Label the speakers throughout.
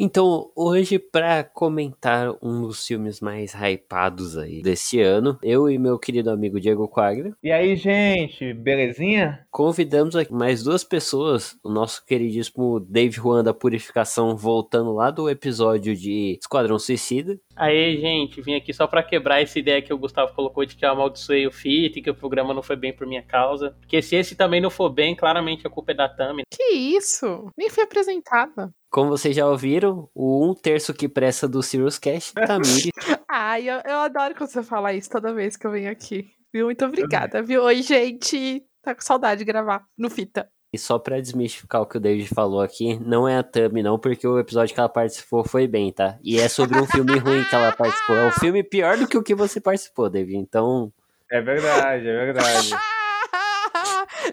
Speaker 1: Então, hoje, para comentar um dos filmes mais hypados aí desse ano, eu e meu querido amigo Diego Quaglia.
Speaker 2: E aí, gente, belezinha?
Speaker 1: Convidamos aqui mais duas pessoas, o nosso queridíssimo Dave Juan da Purificação, voltando lá do episódio de Esquadrão Suicida.
Speaker 3: Aí, gente, vim aqui só para quebrar essa ideia que o Gustavo colocou de que eu amaldiçoei o FIT, que o programa não foi bem por minha causa. Porque se esse também não for bem, claramente a culpa é da Tami.
Speaker 4: Que isso? Nem foi apresentada.
Speaker 1: Como vocês já ouviram, o um terço que presta do Sirius Cash, Tamiri.
Speaker 4: Ai, eu, eu adoro quando você fala isso toda vez que eu venho aqui. Viu? Muito obrigada, viu? Oi, gente. Tá com saudade de gravar no Fita.
Speaker 1: E só pra desmistificar o que o David falou aqui, não é a Tami, não, porque o episódio que ela participou foi bem, tá? E é sobre um filme ruim que ela participou. É um filme pior do que o que você participou, David. Então.
Speaker 2: É verdade, é verdade.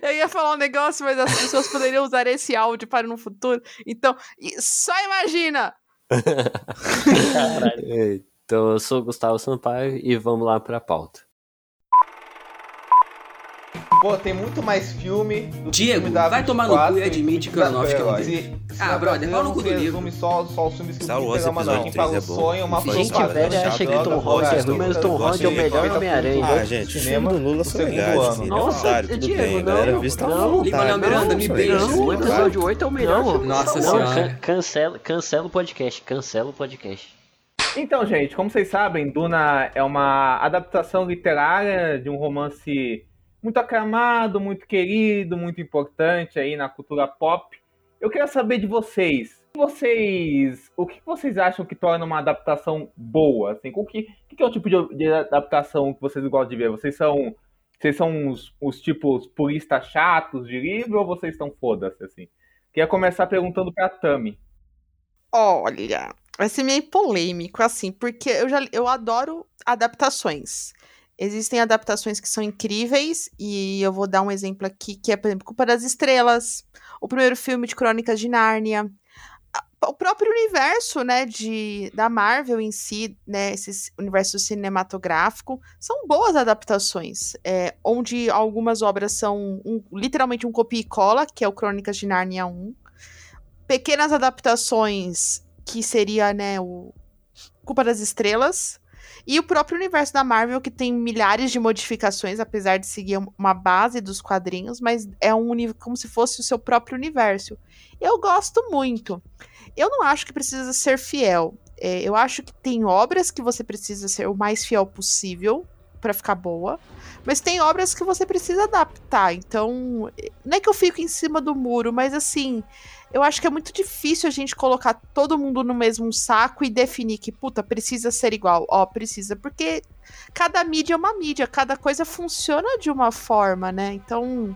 Speaker 4: Eu ia falar um negócio, mas as pessoas poderiam usar esse áudio para no futuro. Então, só imagina!
Speaker 1: então, eu sou o Gustavo Sampaio e vamos lá para a pauta.
Speaker 2: Pô, tem muito mais filme.
Speaker 5: Do Diego, filme vai tomar no cu e admite que o Aronofsky é um deus. Ah, brother, fala no cu do livro.
Speaker 2: Só, só os filmes que
Speaker 6: Star Wars episódio 3 é bom.
Speaker 1: Sonho, uma gente velha acha que Tom Holland é ruim, mas Tom Holland é o melhor Homem-Aranha.
Speaker 6: Ah, gente, o filme do Lula são legais.
Speaker 1: Nossa, Diego, não.
Speaker 5: Não, Lima Miranda, me beija.
Speaker 1: O episódio 8 é o melhor.
Speaker 5: Nossa senhora.
Speaker 1: Cancela, cancela o podcast, cancela o podcast.
Speaker 2: Então, gente, como vocês sabem, Duna é uma adaptação literária de um romance muito aclamado, muito querido, muito importante aí na cultura pop. Eu queria saber de vocês, vocês, o que vocês acham que torna uma adaptação boa? Assim, o que, que é o tipo de, de, adaptação que vocês gostam de ver? Vocês são, vocês são os, os tipos puristas chatos de livro ou vocês estão foda-se assim? Queria começar perguntando para Tami.
Speaker 4: Olha, vai ser meio polêmico assim, porque eu já eu adoro adaptações. Existem adaptações que são incríveis, e eu vou dar um exemplo aqui, que é, por exemplo, Culpa das Estrelas, o primeiro filme de Crônicas de Nárnia, o próprio universo, né, de, da Marvel em si, né, esse universo cinematográfico, são boas adaptações, é, onde algumas obras são um, literalmente um copia e cola, que é o Crônicas de Nárnia 1, pequenas adaptações, que seria, né, o Culpa das Estrelas, e o próprio universo da Marvel, que tem milhares de modificações, apesar de seguir uma base dos quadrinhos, mas é um como se fosse o seu próprio universo. Eu gosto muito. Eu não acho que precisa ser fiel. É, eu acho que tem obras que você precisa ser o mais fiel possível para ficar boa, mas tem obras que você precisa adaptar. Então, não é que eu fico em cima do muro, mas assim, eu acho que é muito difícil a gente colocar todo mundo no mesmo saco e definir que, puta, precisa ser igual. Ó, precisa, porque cada mídia é uma mídia, cada coisa funciona de uma forma, né? Então,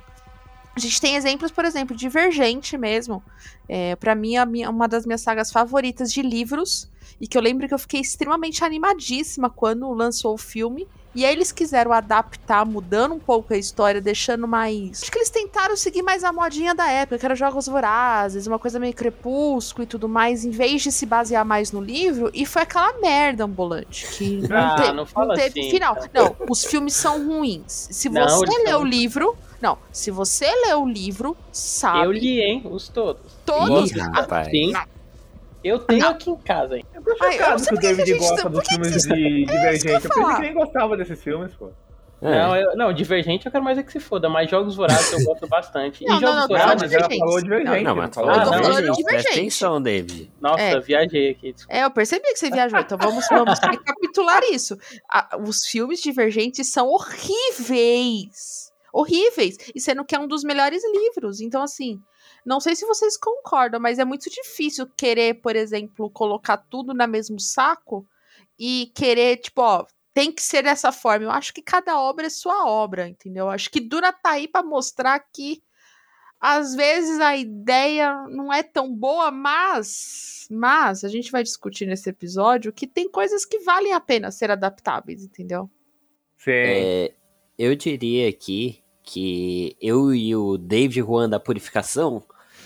Speaker 4: a gente tem exemplos, por exemplo, Divergente mesmo. É, para mim, a minha, uma das minhas sagas favoritas de livros. E que eu lembro que eu fiquei extremamente animadíssima quando lançou o filme. E aí eles quiseram adaptar, mudando um pouco a história, deixando mais. Acho que eles tentaram seguir mais a modinha da época, que era jogos vorazes, uma coisa meio crepúsculo e tudo mais, em vez de se basear mais no livro, e foi aquela merda ambulante. Que
Speaker 3: não, ah, te... não, não teve assim,
Speaker 4: final. Não, os filmes são ruins. Se você não, lê o livro. Não, se você lê o livro, sabe.
Speaker 3: Eu li, hein? Os todos.
Speaker 4: Todos?
Speaker 1: Ih, rapaz.
Speaker 3: Sim. Eu tenho não. aqui em casa, hein?
Speaker 2: Eu tô chocado que o David gosta dos filmes de Divergente. Eu pensei que nem gostava desses filmes, pô.
Speaker 3: É. Não, eu, não, Divergente eu quero mais é que se foda, mas Jogos Vorazes eu gosto bastante.
Speaker 4: Não,
Speaker 3: e Jogos
Speaker 4: não, não,
Speaker 3: Vorazes...
Speaker 2: Mas ela falou Divergente.
Speaker 1: Não, mas
Speaker 2: falou
Speaker 1: ah,
Speaker 4: Divergente.
Speaker 1: não, Presta atenção, David.
Speaker 3: Nossa,
Speaker 4: É.
Speaker 3: viajei aqui. desculpa.
Speaker 4: É, eu percebi que você viajou, então vamos, vamos recapitular isso. A- os filmes divergentes são horríveis. Horríveis. E sendo que é um dos melhores livros. Então, assim, não sei se vocês concordam, mas é muito difícil querer, por exemplo, colocar tudo no mesmo saco e querer, tipo, ó, tem que ser dessa forma. Eu acho que cada obra é sua obra, entendeu? Eu acho que Dura tá aí pra mostrar que às vezes a ideia não é tão boa, mas mas a gente vai discutir nesse episódio que tem coisas que valem a pena ser adaptáveis, entendeu?
Speaker 2: Sim.
Speaker 1: É, eu diria aqui que eu e o David Juan da Purificação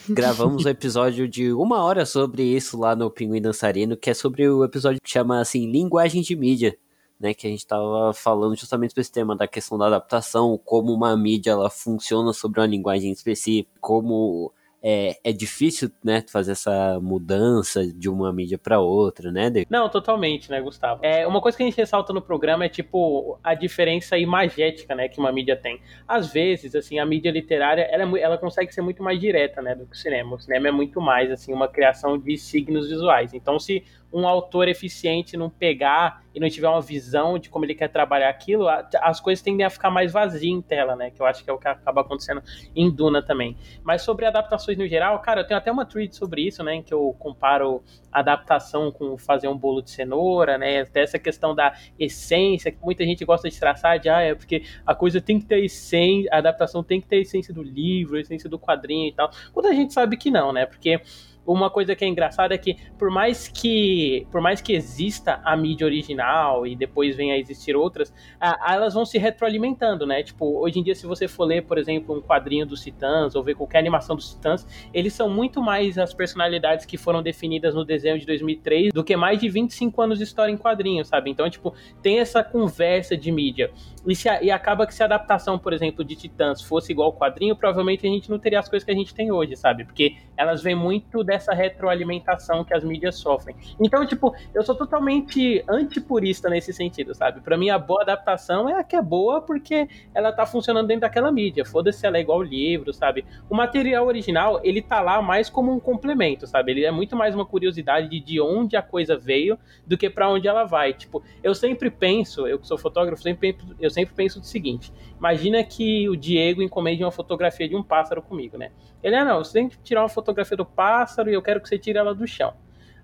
Speaker 1: gravamos um episódio de uma hora sobre isso lá no Pinguim Dançarino, que é sobre o episódio que chama assim Linguagem de Mídia, né? Que a gente tava falando justamente sobre esse tema da questão da adaptação, como uma mídia ela funciona sobre uma linguagem específica, como é, é difícil, né, fazer essa mudança de uma mídia para outra, né, David?
Speaker 3: Não, totalmente, né, Gustavo? É, uma coisa que a gente ressalta no programa é, tipo, a diferença imagética, né, que uma mídia tem. Às vezes, assim, a mídia literária, ela, é ela consegue ser muito mais direta, né, do que o cinema. O cinema é muito mais, assim, uma criação de signos visuais. Então, se um autor eficiente não pegar e não tiver uma visão de como ele quer trabalhar aquilo, as coisas tendem a ficar mais vazias em tela, né? Que eu acho que é o que acaba acontecendo em Duna também. Mas sobre adaptações no geral, cara, eu tenho até uma tweet sobre isso, né? Em que eu comparo adaptação com fazer um bolo de cenoura, né? Até essa questão da essência, que muita gente gosta de traçar de, ah, é porque a coisa tem que ter essência, a adaptação tem que ter a essência do livro, a essência do quadrinho e tal. Quando a gente sabe que não, né? Porque uma coisa que é engraçada é que por mais que por mais que exista a mídia original e depois venha a existir outras, a, elas vão se retroalimentando, né? Tipo, hoje em dia se você for ler, por exemplo, um quadrinho dos Titãs ou ver qualquer animação dos Titãs, eles são muito mais as personalidades que foram definidas no desenho de 2003 do que mais de 25 anos de história em quadrinhos, sabe? Então, tipo, tem essa conversa de mídia. E, se, e acaba que se a adaptação, por exemplo, de Titãs fosse igual ao quadrinho, provavelmente a gente não teria as coisas que a gente tem hoje, sabe? Porque elas vêm muito dessa retroalimentação que as mídias sofrem. Então, tipo, eu sou totalmente antipurista nesse sentido, sabe? Para mim, a boa adaptação é a que é boa porque ela tá funcionando dentro daquela mídia. Foda-se se ela é igual ao livro, sabe? O material original, ele tá lá mais como um complemento, sabe? Ele é muito mais uma curiosidade de, de onde a coisa veio do que para onde ela vai. Tipo, eu sempre penso, eu que sou fotógrafo, sempre, eu sempre penso o seguinte: imagina que o Diego encomende uma fotografia de um pássaro comigo, né? Ele, ah, não, você tem que tirar uma fotografia do pássaro e eu quero que você tire ela do chão.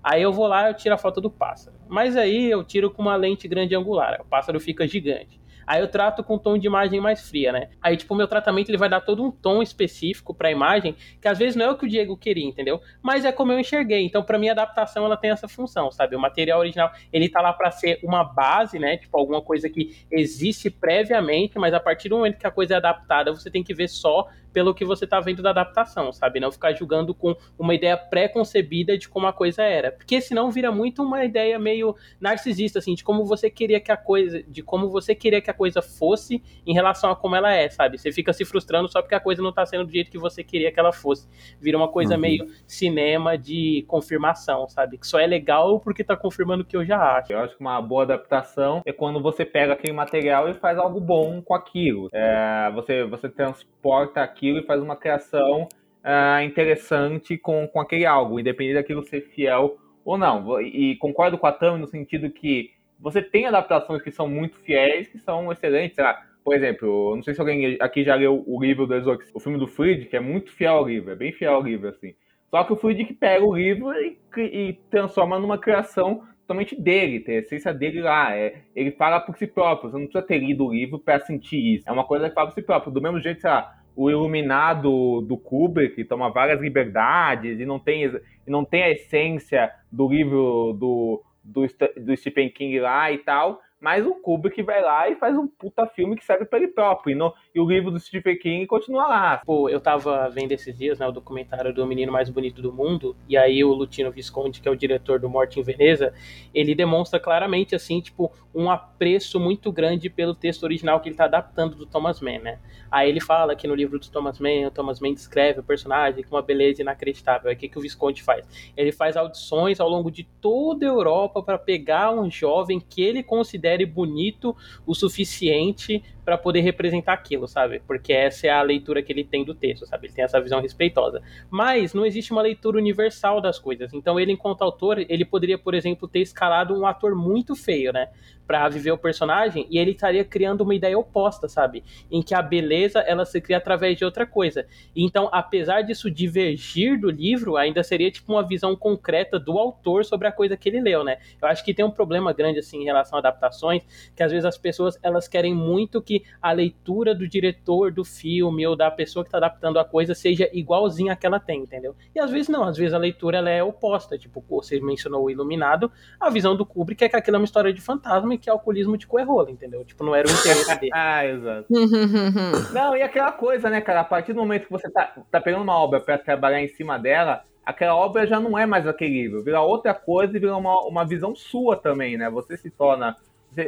Speaker 3: Aí eu vou lá e tiro a foto do pássaro. Mas aí eu tiro com uma lente grande angular, o pássaro fica gigante. Aí eu trato com um tom de imagem mais fria, né? Aí, tipo, o meu tratamento ele vai dar todo um tom específico para a imagem, que às vezes não é o que o Diego queria, entendeu? Mas é como eu enxerguei. Então, para mim, a adaptação ela tem essa função, sabe? O material original ele tá lá para ser uma base, né? Tipo, alguma coisa que existe previamente, mas a partir do momento que a coisa é adaptada, você tem que ver só pelo que você tá vendo da adaptação, sabe? Não ficar julgando com uma ideia pré-concebida de como a coisa era. Porque senão vira muito uma ideia meio narcisista, assim, de como você queria que a coisa, de como você queria que a coisa fosse em relação a como ela é, sabe? Você fica se frustrando só porque a coisa não tá sendo do jeito que você queria que ela fosse. Vira uma coisa uhum. meio cinema de confirmação, sabe? Que só é legal porque tá confirmando o que eu já acho.
Speaker 2: Eu acho que uma boa adaptação é quando você pega aquele material e faz algo bom com aquilo. É, você, você transporta aquilo e faz uma criação uh, interessante com, com aquele algo, independente daquilo ser fiel ou não. E concordo com a Tami no sentido que você tem adaptações que são muito fiéis, que são excelentes. Lá. Por exemplo, não sei se alguém aqui já leu o livro do Exorcist, o filme do Fried, que é muito fiel ao livro, é bem fiel ao livro, assim. Só que o Friedrich pega o livro e, e, transforma numa criação totalmente dele, tem a essência dele lá. É, ele fala por si próprio, você não precisa ter lido o livro para sentir isso. É uma coisa que fala por si próprio. Do mesmo jeito, sei lá, o iluminado do Kubrick toma várias liberdades e não tem, e não tem a essência do livro do, do, do Stephen King lá e tal, mas o Kubrick vai lá e faz um puta filme que serve para ele próprio. E, no, e, o livro do Stephen King continua lá.
Speaker 3: Pô, eu tava vendo esses dias, né, o documentário do Menino Mais Bonito do Mundo, e aí o Lutino Visconti, que é o diretor do Morte em Veneza, ele demonstra claramente, assim, tipo, um apreço muito grande pelo texto original que ele tá adaptando do Thomas Mann, né? Aí ele fala que no livro do Thomas Mann, o Thomas Mann descreve o personagem com uma beleza inacreditável. Aí o que, que o Visconti faz? Ele faz audições ao longo de toda a Europa para pegar um jovem que ele considera considere bonito o suficiente para poder representar aquilo, sabe? Porque essa é a leitura que ele tem do texto, sabe? Ele tem essa visão respeitosa. Mas não existe uma leitura universal das coisas. Então ele, enquanto autor, ele poderia, por exemplo, ter escalado um ator muito feio, né? Para viver o personagem e ele estaria criando uma ideia oposta, sabe? Em que a beleza ela se cria através de outra coisa. Então, apesar disso divergir do livro, ainda seria tipo uma visão concreta do autor sobre a coisa que ele leu, né? Eu acho que tem um problema grande assim em relação a adaptações, que às vezes as pessoas elas querem muito que a leitura do diretor do filme ou da pessoa que está adaptando a coisa seja igualzinha a que ela tem, entendeu? E às vezes não, às vezes a leitura ela é oposta, tipo, você mencionou o Iluminado, a visão do Kubrick é que aquilo é uma história de fantasma que alcoolismo de coerrola, entendeu? Tipo, não era o interesse dele.
Speaker 2: ah, exato. não, e aquela coisa, né, cara? A partir do momento que você tá, tá pegando uma obra pra trabalhar em cima dela, aquela obra já não é mais aquele livro, vira outra coisa e vira uma, uma visão sua também, né? Você se torna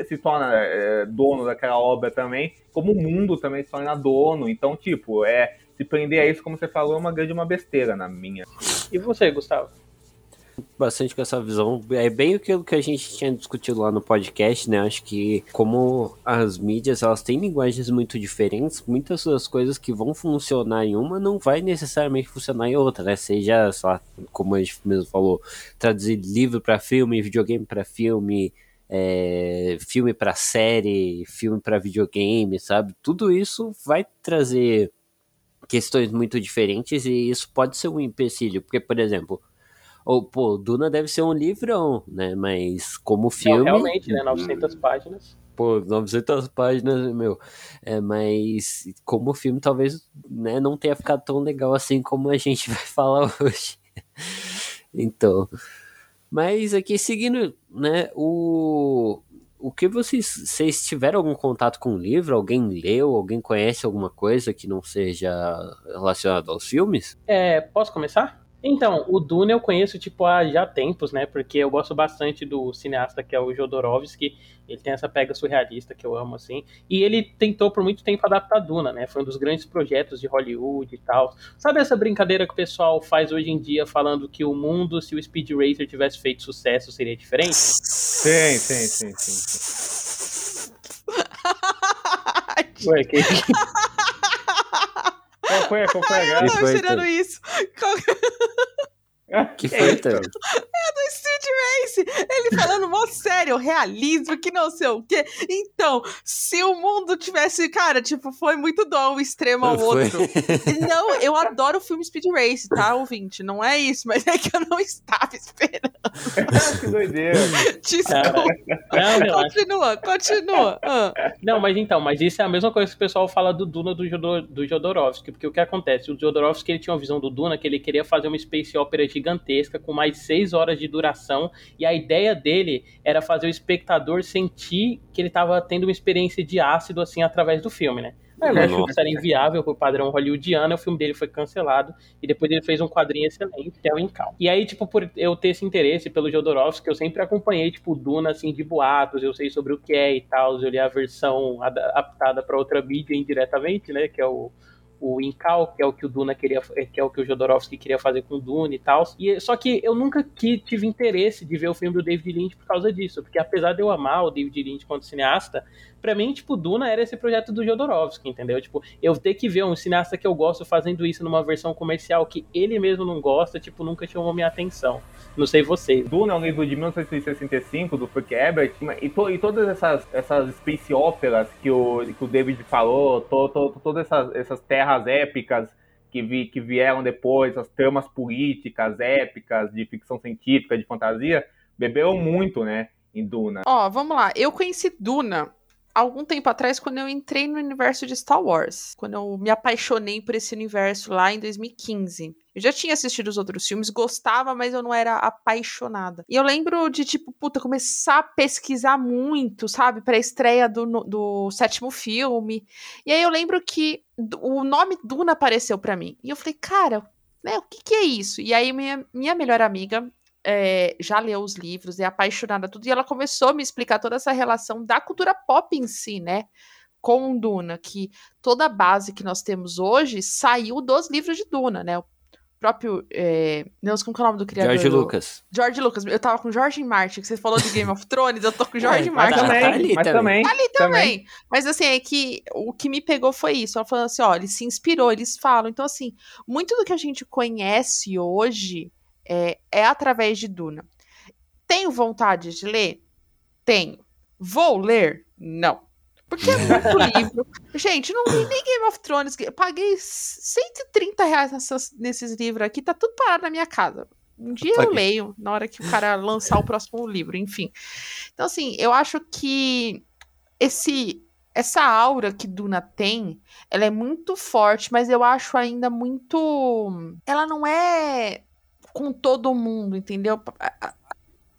Speaker 2: se torna é, dono daquela obra também, como o mundo também se torna dono. Então, tipo, é, se prender a isso, como você falou, é uma grande uma besteira na minha.
Speaker 3: E você, Gustavo?
Speaker 1: Bastante com essa visão. É bem aquilo que a gente tinha discutido lá no podcast, né? Acho que como as mídias elas têm linguagens muito diferentes, muitas das coisas que vão funcionar em uma não vai necessariamente funcionar em outra, né? Seja, sei lá, como a gente mesmo falou, traduzir livro para filme, videogame para filme, é, filme para série, filme para videogame, sabe? Tudo isso vai trazer questões muito diferentes e isso pode ser um empecilho, porque por exemplo, ou, pô, Duna deve ser um livrão, né? Mas como filme. Não,
Speaker 3: realmente, né? 900 páginas.
Speaker 1: Pô, 900 páginas, meu. É, mas como filme, talvez né, não tenha ficado tão legal assim como a gente vai falar hoje. então. Mas aqui seguindo, né? O. O que vocês, vocês tiveram algum contato com o livro? Alguém leu? Alguém conhece alguma coisa que não seja relacionado aos filmes?
Speaker 3: É, posso começar? Então, o Dune eu conheço, tipo, há já tempos, né? Porque eu gosto bastante do cineasta que é o Jodorowsky. Ele tem essa pega surrealista que eu amo, assim. E ele tentou por muito tempo adaptar Duna, né? Foi um dos grandes projetos de Hollywood e tal. Sabe essa brincadeira que o pessoal faz hoje em dia falando que o mundo, se o Speed Racer tivesse feito sucesso, seria diferente?
Speaker 2: Sim, sim, sim, sim.
Speaker 3: Ué, que...
Speaker 2: Qual foi, qual foi a
Speaker 4: graça? Eu tava tirando isso. Qual...
Speaker 1: Que foi, então?
Speaker 4: É do Street Race. Ele falando mó sério, realismo, que não sei o quê. Então, se o mundo tivesse. Cara, tipo, foi muito dó um extremo ao foi. outro. Não, eu adoro o filme Speed Race, tá, ouvinte? Não é isso, mas é que eu não estava esperando.
Speaker 2: que doideira.
Speaker 4: Desculpa. Não, continua, continua. Ah.
Speaker 3: Não, mas então, mas isso é a mesma coisa que o pessoal fala do Duna do, Jodor, do Jodorowsky, porque o que acontece? O Jodorowsky ele tinha uma visão do Duna que ele queria fazer uma space opera gigante gigantesca, com mais seis horas de duração, e a ideia dele era fazer o espectador sentir que ele estava tendo uma experiência de ácido, assim, através do filme, né? Lógico que isso era inviável pro padrão hollywoodiano, o filme dele foi cancelado, e depois ele fez um quadrinho excelente, que é o Incal. E aí, tipo, por eu ter esse interesse pelo Jodorowsky, eu sempre acompanhei, tipo, Duna, assim, de boatos, eu sei sobre o que é e tal, eu li a versão adaptada para outra mídia indiretamente, né, que é o o Incal, que é o que o Duna queria, que é o que o Jodorowsky queria fazer com o Duna e tal. E só que eu nunca que tive interesse de ver o filme do David Lynch por causa disso, porque apesar de eu amar o David Lynch quanto cineasta, para mim, tipo, Duna era esse projeto do Jodorowsky, entendeu? Tipo, eu ter que ver um cineasta que eu gosto fazendo isso numa versão comercial que ele mesmo não gosta, tipo, nunca chamou minha atenção. Não sei vocês.
Speaker 2: Duna é um livro de 1965 do Frank Herbert e, to, e todas essas, essas space operas que o, que o David falou, to, to, todas essas, essas terras épicas que, vi, que vieram depois, as tramas políticas épicas de ficção científica, de fantasia, beberam muito, né, em Duna.
Speaker 4: Ó, oh, vamos lá. Eu conheci Duna algum tempo atrás, quando eu entrei no universo de Star Wars, quando eu me apaixonei por esse universo lá em 2015. Eu já tinha assistido os outros filmes, gostava, mas eu não era apaixonada. E eu lembro de, tipo, puta, começar a pesquisar muito, sabe, pra estreia do, do sétimo filme. E aí eu lembro que o nome Duna apareceu para mim. E eu falei, cara, né, o que, que é isso? E aí minha, minha melhor amiga, é, já leu os livros, é apaixonada tudo, e ela começou a me explicar toda essa relação da cultura pop em si, né? Com Duna, que toda a base que nós temos hoje saiu dos livros de Duna, né? O próprio. É... Deus, como é o nome do criador?
Speaker 1: George Lucas.
Speaker 4: George Lucas. Eu tava com George Martin, que você falou de Game of Thrones, eu tô com George é, Martin.
Speaker 2: Mas também, tá ali, mas também.
Speaker 4: Tá ali também. também. Mas assim, é que o que me pegou foi isso. Ela falou assim: ó, ele se inspirou, eles falam. Então, assim, muito do que a gente conhece hoje é, é através de Duna. Tenho vontade de ler? Tenho. Vou ler? Não. Porque é muito livro. Gente, não li nem Game of Thrones. Eu paguei 130 reais nessas, nesses livros aqui. Tá tudo parado na minha casa. Um dia eu leio, na hora que o cara lançar o próximo livro, enfim. Então, assim, eu acho que esse essa aura que Duna tem, ela é muito forte, mas eu acho ainda muito. Ela não é com todo mundo, entendeu?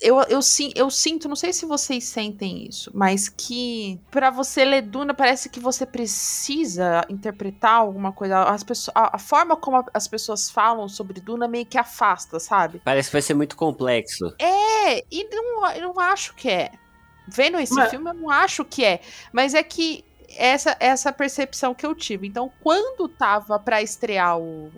Speaker 4: Eu, eu, eu sinto, não sei se vocês sentem isso, mas que para você ler Duna parece que você precisa interpretar alguma coisa. As pessoas, a, a, forma como as pessoas falam sobre Duna meio que afasta, sabe?
Speaker 1: Parece que vai ser muito complexo.
Speaker 4: É, e não, eu não acho que é. Vendo esse mas... filme, eu não acho que é. Mas é que essa essa percepção que eu tive. Então, quando tava para estrear o,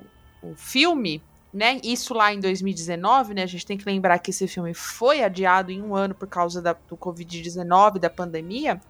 Speaker 4: o filme, né? Isso lá em 2019, né? A gente tem que lembrar que esse filme foi adiado em um ano por causa da, do Covid-19, da pandemia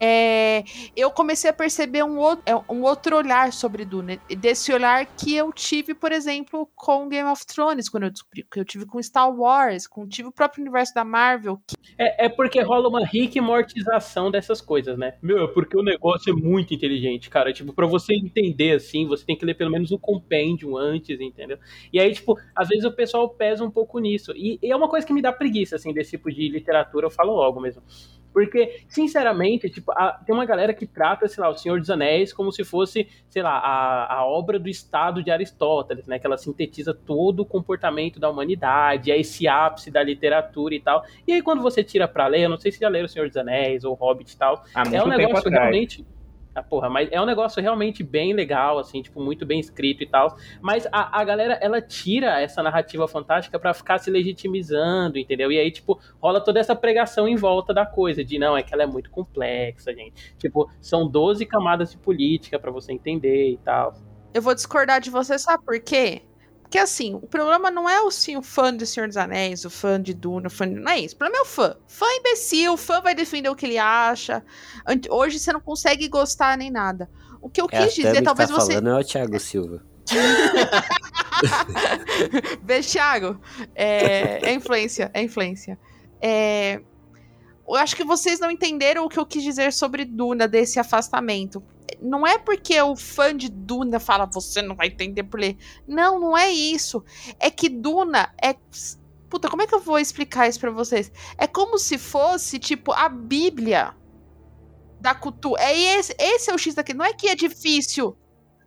Speaker 4: é, eu comecei a perceber um outro, é, um outro olhar sobre Duna. Desse olhar que eu tive, por exemplo, com Game of Thrones, quando eu descobri, que eu tive com Star Wars, com tive o próprio universo da Marvel. Que...
Speaker 3: É, é porque rola uma rica mortização dessas coisas, né? Meu, é porque o negócio é muito inteligente, cara. Tipo, pra você entender assim, você tem que ler pelo menos o compêndio antes, entendeu? E aí, tipo, às vezes o pessoal pesa um pouco nisso. E, e é uma coisa que me dá preguiça, assim, desse tipo de literatura, eu falo logo mesmo. Porque, sinceramente, tipo, a, tem uma galera que trata, sei lá, o Senhor dos Anéis como se fosse, sei lá, a, a obra do Estado de Aristóteles, né? Que ela sintetiza todo o comportamento da humanidade, é esse ápice da literatura e tal. E aí, quando você tira pra ler, eu não sei se já leram o Senhor dos Anéis ou Hobbit e tal,
Speaker 2: ah,
Speaker 3: é um negócio realmente ah, porra, mas é um negócio realmente bem legal, assim, tipo, muito bem escrito e tal. Mas a, a galera, ela tira essa narrativa fantástica para ficar se legitimizando, entendeu? E aí, tipo, rola toda essa pregação em volta da coisa, de não, é que ela é muito complexa, gente. Tipo, são 12 camadas de política para você entender e tal.
Speaker 4: Eu vou discordar de você, sabe por quê? Porque assim, o problema não é o, sim, o fã de Senhor dos Anéis, o fã de Duna, o fã de... não é isso. O problema é o fã. Fã imbecil, o fã vai defender o que ele acha. Hoje você não consegue gostar nem nada. O que eu é, quis dizer, talvez
Speaker 1: tá
Speaker 4: você.
Speaker 1: falando é o Thiago Silva.
Speaker 4: Vê, Thiago, é, é influência, é influência. É, eu acho que vocês não entenderam o que eu quis dizer sobre Duna, desse afastamento não é porque o fã de Duna fala você não vai entender por ler. Não, não é isso. É que Duna é Puta, como é que eu vou explicar isso para vocês? É como se fosse, tipo, a Bíblia da cultura. É esse, esse é o X daqui. Não é que é difícil.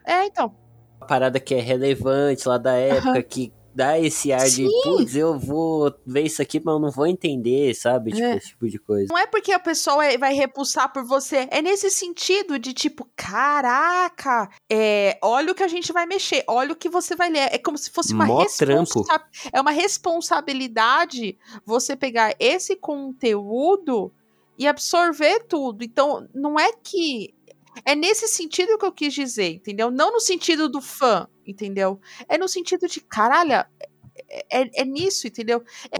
Speaker 4: É, então.
Speaker 1: A parada que é relevante lá da época, uhum. que dá esse ar Sim. de, putz, eu vou ver isso aqui, mas eu não vou entender, sabe? Tipo, é. esse tipo de coisa.
Speaker 4: Não é porque a pessoa vai repulsar por você, é nesse sentido de tipo, caraca, é, olha o que a gente vai mexer, olha o que você vai ler. É como se fosse uma responsabilidade. É uma responsabilidade você pegar esse conteúdo e absorver tudo. Então, não é que é nesse sentido que eu quis dizer, entendeu? Não no sentido do fã, entendeu? É no sentido de, caralho, é, é, é nisso, entendeu? É,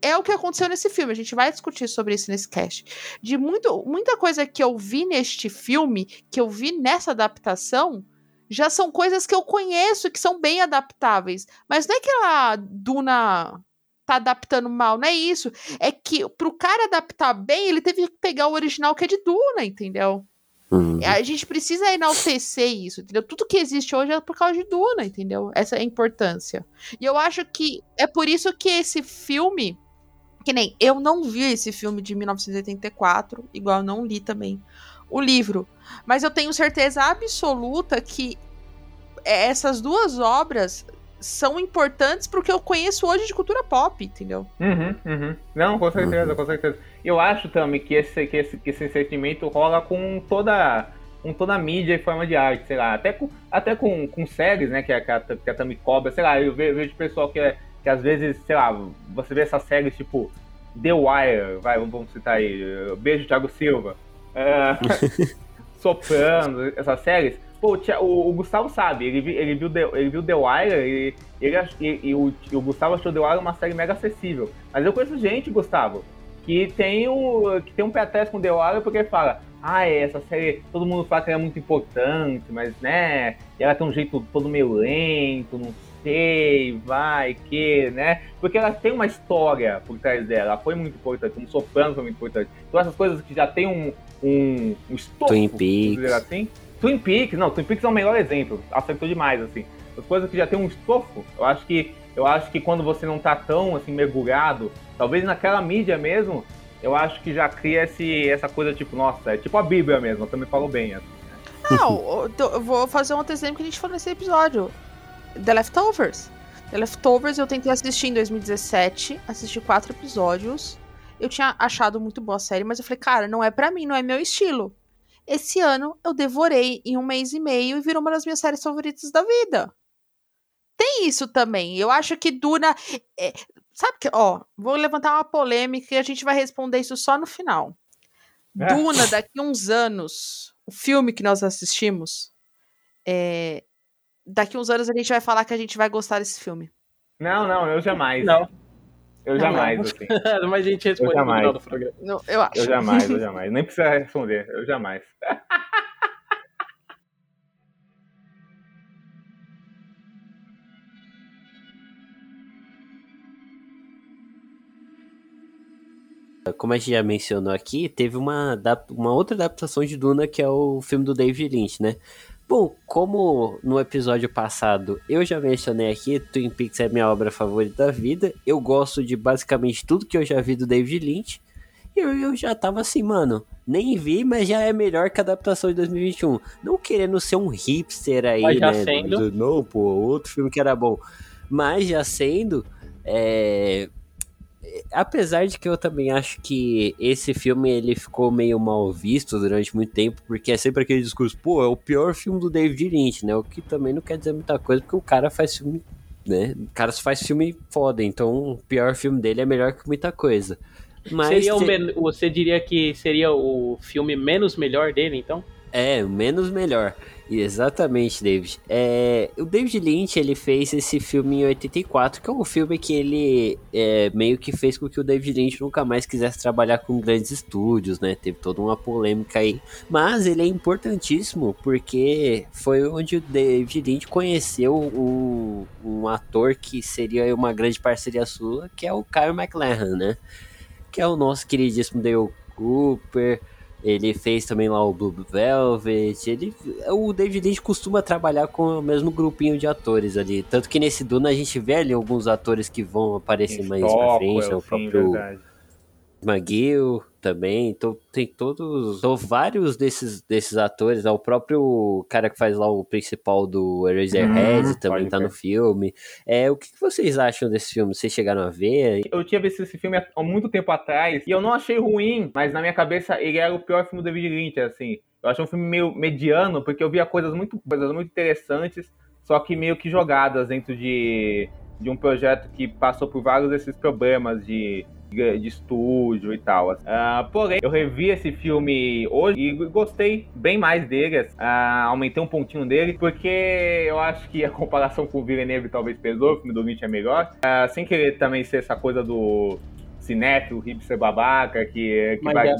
Speaker 4: é o que aconteceu nesse filme. A gente vai discutir sobre isso nesse cast. De muito, muita coisa que eu vi neste filme, que eu vi nessa adaptação, já são coisas que eu conheço, que são bem adaptáveis. Mas não é que a Duna tá adaptando mal, não é isso. É que pro cara adaptar bem, ele teve que pegar o original que é de Duna, entendeu? Uhum. A gente precisa enaltecer isso, entendeu? Tudo que existe hoje é por causa de Duna, entendeu? Essa é a importância. E eu acho que é por isso que esse filme, que nem eu não vi esse filme de 1984, igual eu não li também o livro, mas eu tenho certeza absoluta que essas duas obras são importantes pro que eu conheço hoje de cultura pop, entendeu?
Speaker 2: Uhum, uhum. Não, com certeza, uhum. com certeza. Eu acho também que esse, que esse, que esse sentimento rola com toda, com toda a mídia e forma de arte, sei lá, até com, até com, com séries, né, que a, que a, que a Tami cobra, sei lá, eu vejo, pessoal que, é, que às vezes, sei lá, você vê essas séries tipo The Wire, vai, vamos citar aí, Beijo Thiago Silva, uh, Soprano, essas séries, Pô, o, o, Gustavo sabe, ele, ele, viu, The, ele viu The Wire e, ele, e, e, o, e o Gustavo achou The Wire uma série mega acessível. Mas eu conheço gente, Gustavo, que tem, o, que tem um pé atrás com The Wire porque fala ah, é, essa série, todo mundo fala que ela é muito importante, mas, né, ela tem um jeito todo meio lento, não sei, vai, que, né? Porque ela tem uma história por trás dela, ela foi muito importante, um soprano foi muito importante. Então essas coisas que já tem um, um, um estofo,
Speaker 1: Twin Peaks.
Speaker 2: assim, Twin Peaks, não, Twin Peaks é o melhor exemplo. Acertou demais, assim. As coisas que já tem um estofo, eu acho que eu acho que quando você não tá tão assim mergulhado, talvez naquela mídia mesmo, eu acho que já cria esse, essa coisa tipo, nossa, é tipo a Bíblia mesmo, eu também falou bem. Assim,
Speaker 4: né? Não, eu vou fazer um outro exemplo que a gente falou nesse episódio. The Leftovers. The Leftovers eu tentei assistir em 2017, assisti quatro episódios. Eu tinha achado muito boa a série, mas eu falei, cara, não é para mim, não é meu estilo. Esse ano eu devorei em um mês e meio e virou uma das minhas séries favoritas da vida. Tem isso também. Eu acho que Duna. É, sabe que. Ó, vou levantar uma polêmica e a gente vai responder isso só no final. Duna, daqui uns anos, o filme que nós assistimos, é... daqui uns anos a gente vai falar que a gente vai gostar desse filme.
Speaker 2: Não, não, eu jamais.
Speaker 3: Não.
Speaker 2: Eu não, jamais, não. assim.
Speaker 3: Mas a gente responde no final do programa.
Speaker 4: Não, eu acho.
Speaker 2: Eu jamais, eu jamais. Nem precisa responder, eu jamais.
Speaker 1: Como a gente já mencionou aqui, teve uma, uma outra adaptação de Duna que é o filme do David Lynch, né? Bom, como no episódio passado eu já mencionei aqui, Twin Peaks é minha obra favorita da vida. Eu gosto de basicamente tudo que eu já vi do David Lynch. E eu, eu já tava assim, mano, nem vi, mas já é melhor que a adaptação de 2021. Não querendo ser um hipster aí, mas já né? Sendo... Não, pô, outro filme que era bom. Mas já sendo, é, apesar de que eu também acho que esse filme ele ficou meio mal visto durante muito tempo, porque é sempre aquele discurso, pô, é o pior filme do David Lynch, né? O que também não quer dizer muita coisa, porque o cara faz filme, né? O cara faz filme foda, então o pior filme dele é melhor que muita coisa.
Speaker 3: Mas seria você diria que seria o filme menos melhor dele, então?
Speaker 1: É, menos melhor. Exatamente, David. É, o David Lynch ele fez esse filme em 84, que é um filme que ele é, meio que fez com que o David Lynch nunca mais quisesse trabalhar com grandes estúdios, né? Teve toda uma polêmica aí. Mas ele é importantíssimo porque foi onde o David Lynch conheceu um, um ator que seria uma grande parceria sua, que é o Kyle MacLachlan, né? Que é o nosso queridíssimo Dale Cooper. Ele fez também lá o Blue Velvet. Ele, o David Lynch costuma trabalhar com o mesmo grupinho de atores ali. Tanto que nesse Duna a gente vê ali alguns atores que vão aparecer mais pra frente. É o próprio verdade. McGill também. Então tem todos. Então, vários desses, desses atores. É o próprio cara que faz lá o principal do Eraserhead uhum, também tá ver. no filme. É, o que vocês acham desse filme? Vocês chegaram a ver?
Speaker 2: Eu tinha visto esse filme há muito tempo atrás e eu não achei ruim, mas na minha cabeça ele era o pior filme do David Lynch, assim. Eu achei um filme meio mediano, porque eu via coisas muito, coisas muito interessantes, só que meio que jogadas dentro de, de um projeto que passou por vários desses problemas de de estúdio e tal. Uh, porém, eu revi esse filme hoje e gostei bem mais dele. Uh, aumentei um pontinho dele, porque eu acho que a comparação com o Villeneuve talvez pesou, o filme do Lynch é melhor. Uh, sem querer também ser essa coisa do cinéfilo, hipster babaca, que, que
Speaker 3: mas
Speaker 2: vai...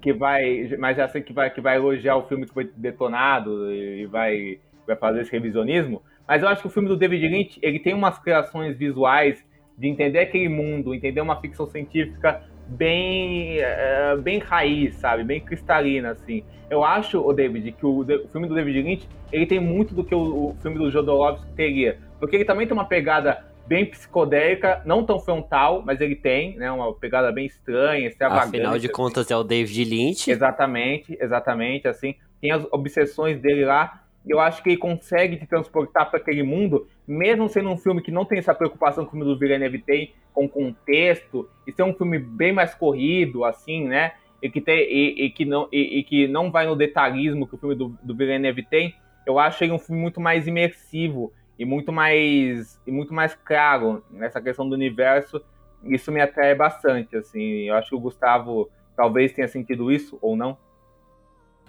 Speaker 2: Que vai, mas já sei que vai, que vai elogiar o filme que foi detonado e vai, vai fazer esse revisionismo. Mas eu acho que o filme do David Lynch, ele tem umas criações visuais de entender aquele mundo, entender uma ficção científica bem, uh, bem raiz, sabe? Bem cristalina, assim. Eu acho, o David, que o, o, filme do David Lynch, ele tem muito do que o, o filme do Jodorowsky teria. Porque ele também tem uma pegada bem psicodélica, não tão frontal, mas ele tem, né? Uma pegada bem estranha, extravagante.
Speaker 1: Afinal de contas, é o David Lynch.
Speaker 2: Exatamente, exatamente, assim. Tem as obsessões dele lá, eu acho que ele consegue te transportar para aquele mundo, mesmo sendo um filme que não tem essa preocupação que o filme do Villeneuve tem com contexto, e ser um filme bem mais corrido, assim, né? E que, tem, e, e que, não, e, e, que não vai no detalhismo que o filme do, do Villeneuve tem, eu acho ele um filme muito mais imersivo e muito mais, e muito mais claro nessa questão do universo. Isso me atrai bastante, assim. Eu acho que o Gustavo talvez tenha sentido isso, ou não.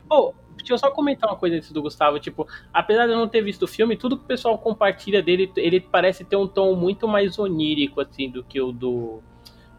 Speaker 3: Oh, deixa eu só comentar uma coisa antes do Gustavo. Tipo, apesar de eu não ter visto o filme, tudo que o pessoal compartilha dele, ele parece ter um tom muito mais onírico, assim, do que o do.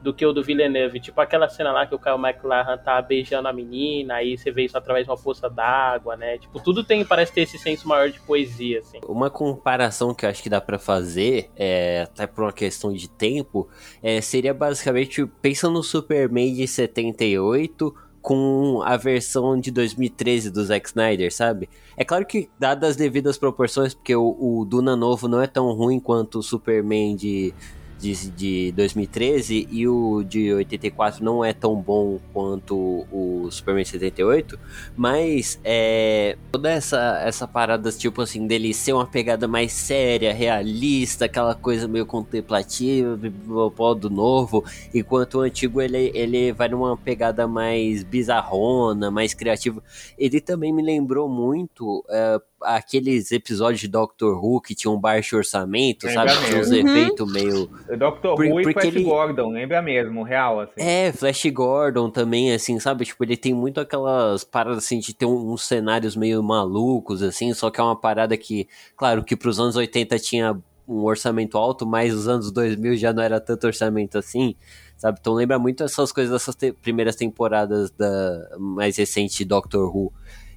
Speaker 3: Do que o do Villeneuve. Tipo, aquela cena lá que o Kyle McLaren tá beijando a menina, aí você vê isso através de uma poça d'água, né? Tipo, tudo tem, parece ter esse senso maior de poesia, assim.
Speaker 1: Uma comparação que eu acho que dá para fazer, é, até por uma questão de tempo, é, seria basicamente, pensa no Superman de 78 com a versão de 2013 do Zack Snyder, sabe? É claro que, dadas as devidas proporções, porque o, o Duna novo não é tão ruim quanto o Superman de de, de 2013 e o de 84 não é tão bom quanto o Superman 78, mas é, toda essa, essa parada, tipo assim, dele ser uma pegada mais séria, realista, aquela coisa meio contemplativa, do novo, enquanto o antigo ele, ele vai numa pegada mais bizarrona, mais criativa. Ele também me lembrou muito. Uh, aqueles episódios de Doctor Who que tinha um baixo orçamento, lembra sabe? Tinha uns uhum. efeitos meio.
Speaker 2: Doctor Por, Who e Flash ele... Gordon, lembra mesmo, real, assim.
Speaker 1: É, Flash Gordon também, assim, sabe? Tipo, ele tem muito aquelas paradas assim de ter uns cenários meio malucos, assim, só que é uma parada que, claro, que pros anos 80 tinha um orçamento alto, mas os anos 2000 já não era tanto orçamento assim, sabe? Então lembra muito essas coisas dessas te primeiras temporadas da mais recente Doctor Who.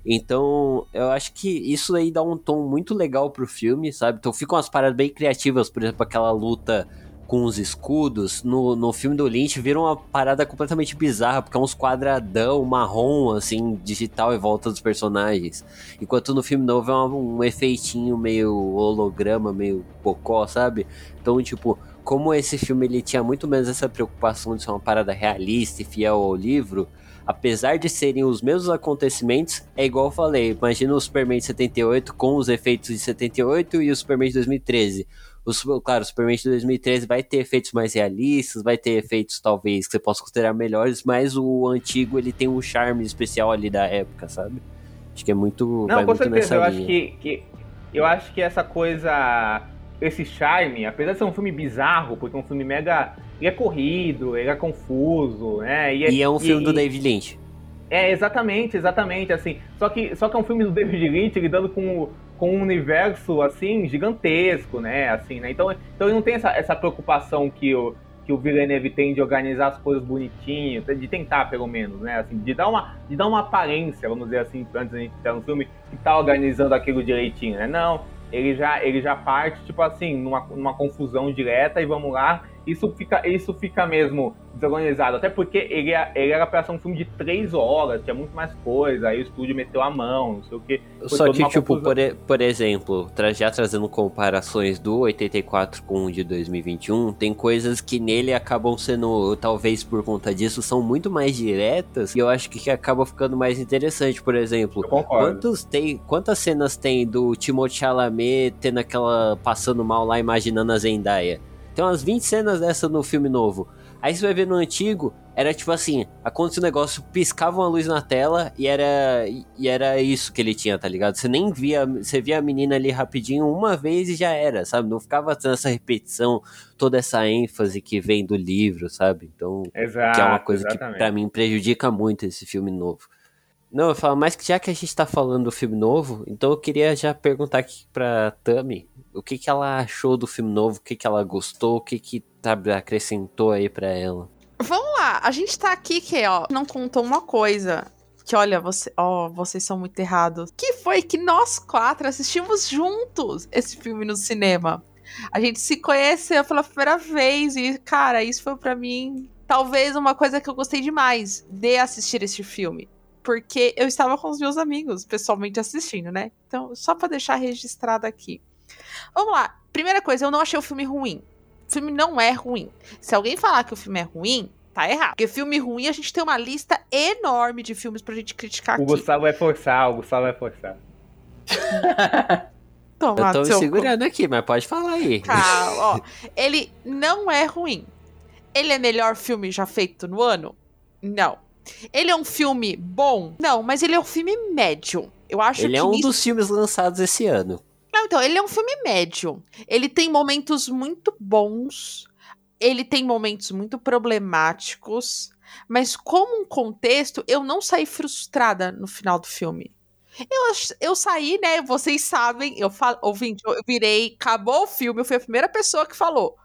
Speaker 1: Então, eu acho que isso aí dá um tom muito legal pro filme, sabe? Então ficam umas paradas bem criativas, por exemplo, aquela luta com os escudos. No, no filme do Lynch vira uma parada completamente bizarra, porque é uns quadradão marrom, assim, digital em volta dos personagens. Enquanto no filme novo é um, um efeitinho meio holograma, meio pocó, sabe? Então, tipo, como esse filme ele tinha muito menos essa preocupação de ser uma parada realista e fiel ao livro, apesar de serem os mesmos acontecimentos, é igual eu falei, imagina o Superman de 78 com os efeitos de 78 e o Superman de 2013. O, claro, o Superman de 2013 vai ter efeitos mais realistas, vai ter efeitos talvez que você possa considerar melhores, mas o antigo ele tem um charme especial ali da época, sabe? Acho que é muito.
Speaker 2: Não, com certeza, eu acho que, que, eu acho que essa coisa esse charme, apesar de ser um filme bizarro, porque é um filme mega. Ele é corrido, ele é confuso, né?
Speaker 1: E é, e é um filme e, do David Lynch.
Speaker 2: É, exatamente, exatamente, assim. Só que, só que é um filme do David Lynch lidando com, com um universo, assim, gigantesco, né? Assim, né? Então, então ele não tem essa, essa preocupação que o, que o Villeneuve tem de organizar as coisas bonitinho, de tentar, pelo menos, né? Assim, de dar uma, de dar uma aparência, vamos dizer assim, antes da gente entrar no filme, que tá organizando aquilo direitinho, né? Não, ele já, ele já parte, tipo assim, numa, numa confusão direta e vamos lá. Isso fica, isso fica mesmo desorganizado. Até porque ele, ele era pra ser um filme de três horas, tinha muito mais coisa, aí o estúdio meteu a mão, não sei o que.
Speaker 1: Só que, tipo, por, por exemplo, já trazendo comparações do 84 com o de 2021, tem coisas que nele acabam sendo, talvez por conta disso, são muito mais diretas e eu acho que, que acaba ficando mais interessante. Por exemplo, quantos tem, quantas cenas tem do Timothée Chalamet tendo aquela passando mal lá imaginando a Zendaya? Tem umas 20 cenas dessa no filme novo. Aí você vai ver no antigo, era tipo assim, acontecia um negócio, piscava uma luz na tela e era e era isso que ele tinha, tá ligado? Você nem via, você via a menina ali rapidinho uma vez e já era, sabe? Não ficava tendo essa repetição, toda essa ênfase que vem do livro, sabe? Então,
Speaker 2: Exato,
Speaker 1: que é uma coisa
Speaker 2: exatamente.
Speaker 1: que para mim prejudica muito esse filme novo. Não, eu falo, mas já que a gente tá falando do filme novo, então eu queria já perguntar aqui pra Tami o que, que ela achou do filme novo, o que, que ela gostou, o que, que sabe, acrescentou aí pra ela.
Speaker 4: Vamos lá, a gente tá aqui que, ó, não contou uma coisa. Que olha, você, ó, vocês são muito errados. Que foi que nós quatro assistimos juntos esse filme no cinema. A gente se conheceu pela primeira vez e, cara, isso foi para mim talvez uma coisa que eu gostei demais de assistir esse filme porque eu estava com os meus amigos pessoalmente assistindo, né? Então, só para deixar registrado aqui. Vamos lá. Primeira coisa, eu não achei o filme ruim. O filme não é ruim. Se alguém falar que o filme é ruim, tá errado. Porque filme ruim, a gente tem uma lista enorme de filmes pra gente criticar
Speaker 2: o
Speaker 4: aqui.
Speaker 2: O Gustavo vai forçar, o Gustavo vai forçar.
Speaker 1: Toma, eu tô me segurando aqui, mas pode falar aí.
Speaker 4: Calma, ó. Ele não é ruim. Ele é melhor filme já feito no ano? Não. Ele é um filme bom? Não, mas ele é um filme médio. Eu acho
Speaker 1: ele
Speaker 4: que
Speaker 1: é um dos filmes lançados esse ano.
Speaker 4: Não, então, ele é um filme médio. Ele tem momentos muito bons, ele tem momentos muito problemáticos, mas como um contexto, eu não saí frustrada no final do filme. Eu, eu saí, né? Vocês sabem, eu falo, ouvinte, eu virei, acabou o filme, eu fui a primeira pessoa que falou.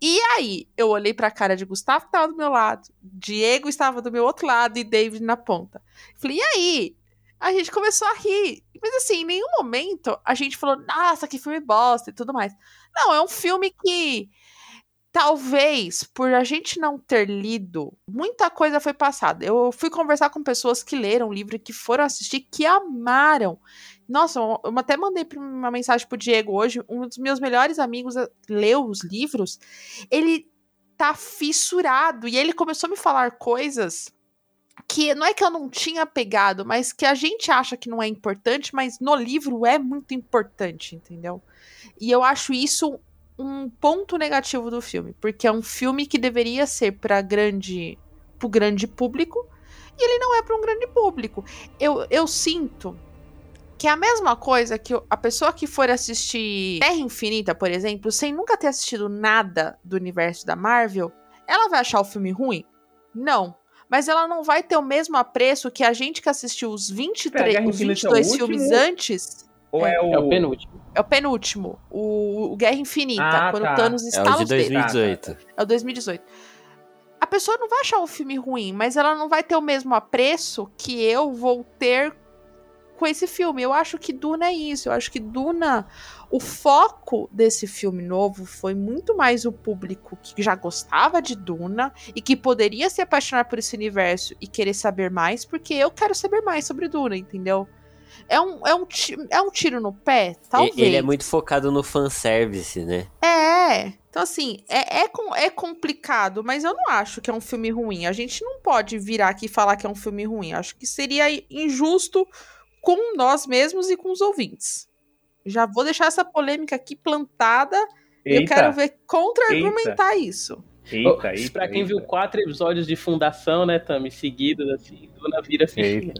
Speaker 4: E aí, eu olhei pra cara de Gustavo que estava do meu lado, Diego estava do meu outro lado e David na ponta. Falei, e aí? A gente começou a rir. Mas assim, em nenhum momento a gente falou, nossa, que filme bosta e tudo mais. Não, é um filme que talvez por a gente não ter lido, muita coisa foi passada. Eu fui conversar com pessoas que leram o livro e que foram assistir, que amaram. Nossa, eu até mandei uma mensagem pro Diego hoje. Um dos meus melhores amigos eh, leu os livros. Ele tá fissurado e ele começou a me falar coisas que não é que eu não tinha pegado, mas que a gente acha que não é importante, mas no livro é muito importante, entendeu? E eu acho isso um ponto negativo do filme, porque é um filme que deveria ser para grande pro grande público e ele não é para um grande público. Eu, eu sinto Que é a mesma coisa que a pessoa que for assistir Terra Infinita, por exemplo, sem nunca ter assistido nada do universo da Marvel, ela vai achar o filme ruim? Não. Mas ela não vai ter o mesmo apreço que a gente que assistiu os 23, os 22 é filmes antes.
Speaker 2: Ou é, é, o...
Speaker 3: é o penúltimo?
Speaker 4: É o penúltimo. O, o Guerra Infinita, ah, quando tá. Thanos estala
Speaker 1: é o de 2018.
Speaker 4: É o 2018. A pessoa não vai achar o filme ruim, mas ela não vai ter o mesmo apreço que eu vou ter com esse filme. Eu acho que Duna é isso. Eu acho que Duna, o foco desse filme novo foi muito mais o público que já gostava de Duna e que poderia se apaixonar por esse universo e querer saber mais, porque eu quero saber mais sobre Duna, entendeu? É um, é um, é um tiro no pé? Talvez.
Speaker 1: Ele é muito focado no fanservice, né?
Speaker 4: É. Então, assim, é, é, é complicado, mas eu não acho que é um filme ruim. A gente não pode virar aqui e falar que é um filme ruim. Acho que seria injusto com nós mesmos e com os ouvintes. Já vou deixar essa polêmica aqui plantada. Eita. Eu quero ver contra-argumentar isso.
Speaker 3: Eita, eita, pra quem eita. viu quatro episódios de Fundação, né, Tami, seguidos, assim, Dona vira fichinha.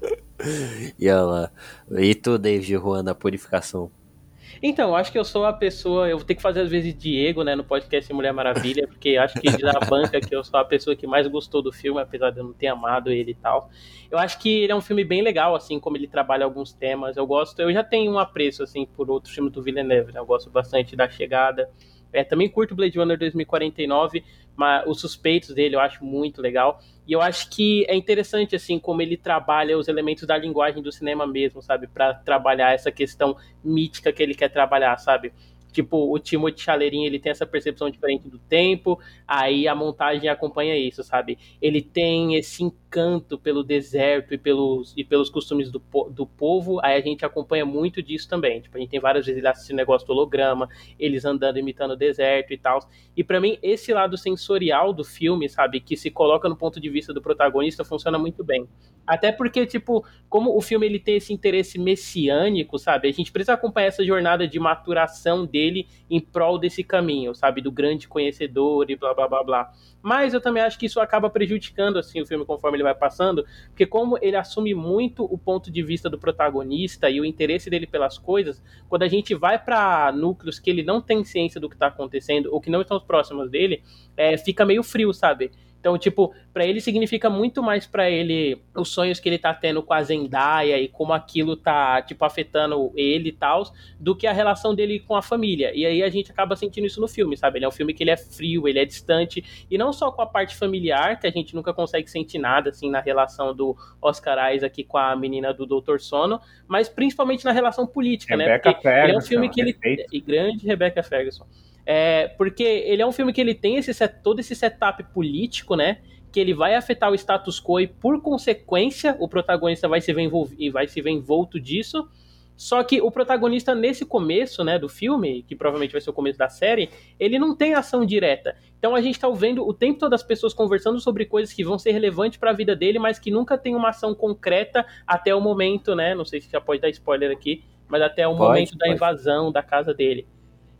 Speaker 1: e olha lá. E tu, David Juan, da Purificação?
Speaker 3: Então, acho que eu sou a pessoa. Eu vou ter que fazer às vezes Diego, né, no podcast Mulher Maravilha, porque acho que da banca que eu sou a pessoa que mais gostou do filme, apesar de eu não ter amado ele e tal. Eu acho que ele é um filme bem legal, assim, como ele trabalha alguns temas. Eu gosto, eu já tenho um apreço, assim, por outros filmes do Villeneuve, né? Eu gosto bastante da Chegada. É, também curto Blade Runner 2049, mas os suspeitos dele eu acho muito legal. E eu acho que é interessante, assim, como ele trabalha os elementos da linguagem do cinema mesmo, sabe? para trabalhar essa questão mítica que ele quer trabalhar, sabe? Tipo, o Timothée Chalamet, ele tem essa percepção diferente do tempo, aí a montagem acompanha isso, sabe? Ele tem esse encanto pelo deserto e pelos, e pelos costumes do, do povo, aí a gente acompanha muito disso também. Tipo, a gente tem várias vezes ele assistindo negócio do holograma, eles andando imitando o deserto e tal. E para mim, esse lado sensorial do filme, sabe, que se coloca no ponto de vista do protagonista, funciona muito bem. Até porque, tipo, como o filme ele tem esse interesse messiânico, sabe, a gente precisa acompanhar essa jornada de maturação dele em prol desse caminho, sabe? Do grande conhecedor e blá blá blá blá. Mas eu também acho que isso acaba prejudicando assim o filme conforme ele vai passando, porque como ele assume muito o ponto de vista do protagonista e o interesse dele pelas coisas, quando a gente vai para núcleos que ele não tem ciência do que está acontecendo ou que não estão próximos dele, é, fica meio frio, sabe? Então, tipo, para ele significa muito mais para ele os sonhos que ele tá tendo com a Zendaya e como aquilo tá, tipo, afetando ele e tal, do que a relação dele com a família. E aí a gente acaba sentindo isso no filme, sabe? Ele é um filme que ele é frio, ele é distante, e não só com a parte familiar, que a gente nunca consegue sentir nada, assim, na relação do Oscar Isaac com a menina do Doutor Sono, mas principalmente na relação política,
Speaker 2: né? Rebecca
Speaker 3: né? Porque
Speaker 2: Ferguson,
Speaker 3: ele é um filme que ele... E grande Rebecca Ferguson. É, porque ele é um filme que ele tem esse set, todo esse setup político, né? Que ele vai afetar o status quo e, por consequência, o protagonista vai se ver, envolvido, vai se ver envolto disso. Só que o protagonista, nesse começo né, do filme, que provavelmente vai ser o começo da série, ele não tem ação direta. Então a gente tá vendo o tempo todo as pessoas conversando sobre coisas que vão ser relevantes para a vida dele, mas que nunca tem uma ação concreta até o momento, né? Não sei se já pode dar spoiler aqui, mas até o pode, momento pode. da invasão da casa dele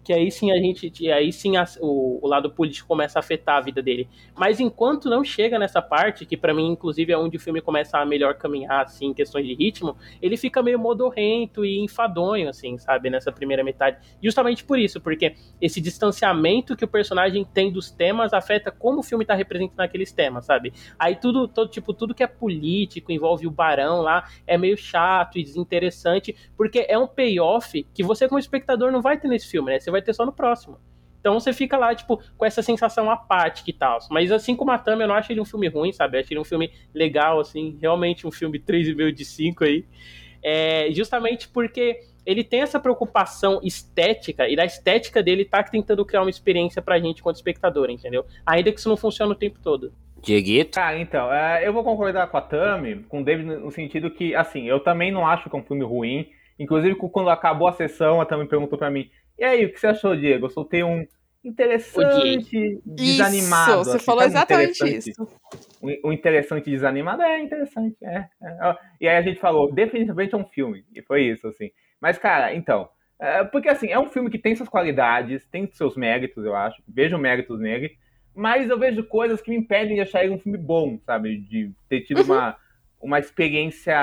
Speaker 3: que aí sim a gente, aí sim a, o, o, lado político começa a afetar a vida dele. Mas enquanto não chega nessa parte, que para mim inclusive é onde o filme começa a melhor caminhar assim, em questões de ritmo, ele fica meio modorrento e enfadonho assim, sabe, nessa primeira metade. Justamente por isso, porque esse distanciamento que o personagem tem dos temas afeta como o filme tá representando aqueles temas, sabe? Aí tudo, todo tipo, tudo que é político, envolve o barão lá, é meio chato e desinteressante, porque é um payoff que você como espectador não vai ter nesse filme, né? Você vai ter só no próximo. Então você fica lá, tipo, com essa sensação apática e tal. Mas assim como a Tami, eu não acho ele um filme ruim, sabe? Eu acho ele um filme legal, assim, realmente um filme 3,5 de 5 aí. É, justamente porque ele tem essa preocupação estética, e da estética dele tá tentando criar uma experiência pra gente quanto espectador, entendeu? Ainda que isso não funcione o tempo todo.
Speaker 1: Dieguito?
Speaker 2: Ah, então, é, eu vou concordar com a Tami, com o David, no sentido que, assim, eu também não acho que é um filme ruim. Inclusive, quando acabou a sessão, a Tami perguntou para mim, e aí, o que você achou, Diego? Eu soltei um interessante, desanimado.
Speaker 4: Isso, você falou exatamente isso.
Speaker 2: O interessante desanimado é interessante, é, é, E aí a gente falou, definitivamente é um filme. E foi isso, assim. Mas, cara, então. É, porque assim, é um filme que tem suas qualidades, tem seus méritos, eu acho. Vejo méritos nele. Mas eu vejo coisas que me impedem de achar ele um filme bom, sabe? De ter tido uhum. uma uma experiência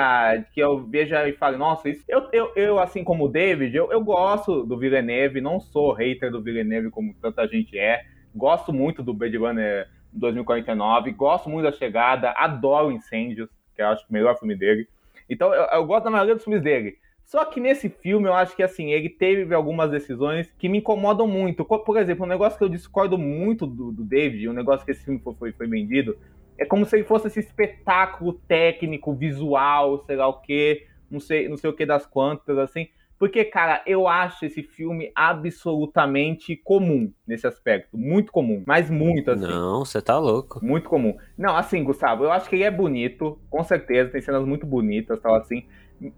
Speaker 2: que eu veja e fale, nossa, isso. Eu, eu, eu assim como o David, eu, eu gosto do Villeneuve, não sou hater do Villeneuve como tanta gente é. Gosto muito do Blade Runner 2049, gosto muito da chegada, adoro Incêndios, que eu acho o melhor filme dele. Então eu, eu gosto da maioria dos filmes dele. Só que nesse filme eu acho que assim, ele teve algumas decisões que me incomodam muito. Por exemplo, um negócio que eu discordo muito do, do David, um negócio que esse filme foi, foi vendido, é como se fosse esse espetáculo técnico, visual, sei lá o que, não sei, não sei o que das quantas, assim. Porque, cara, eu acho esse filme absolutamente comum nesse aspecto. Muito comum. Mas muito, assim.
Speaker 1: Não, você tá louco.
Speaker 2: Muito comum. Não, assim, Gustavo, eu acho que ele é bonito, com certeza, tem cenas muito bonitas, tal, assim.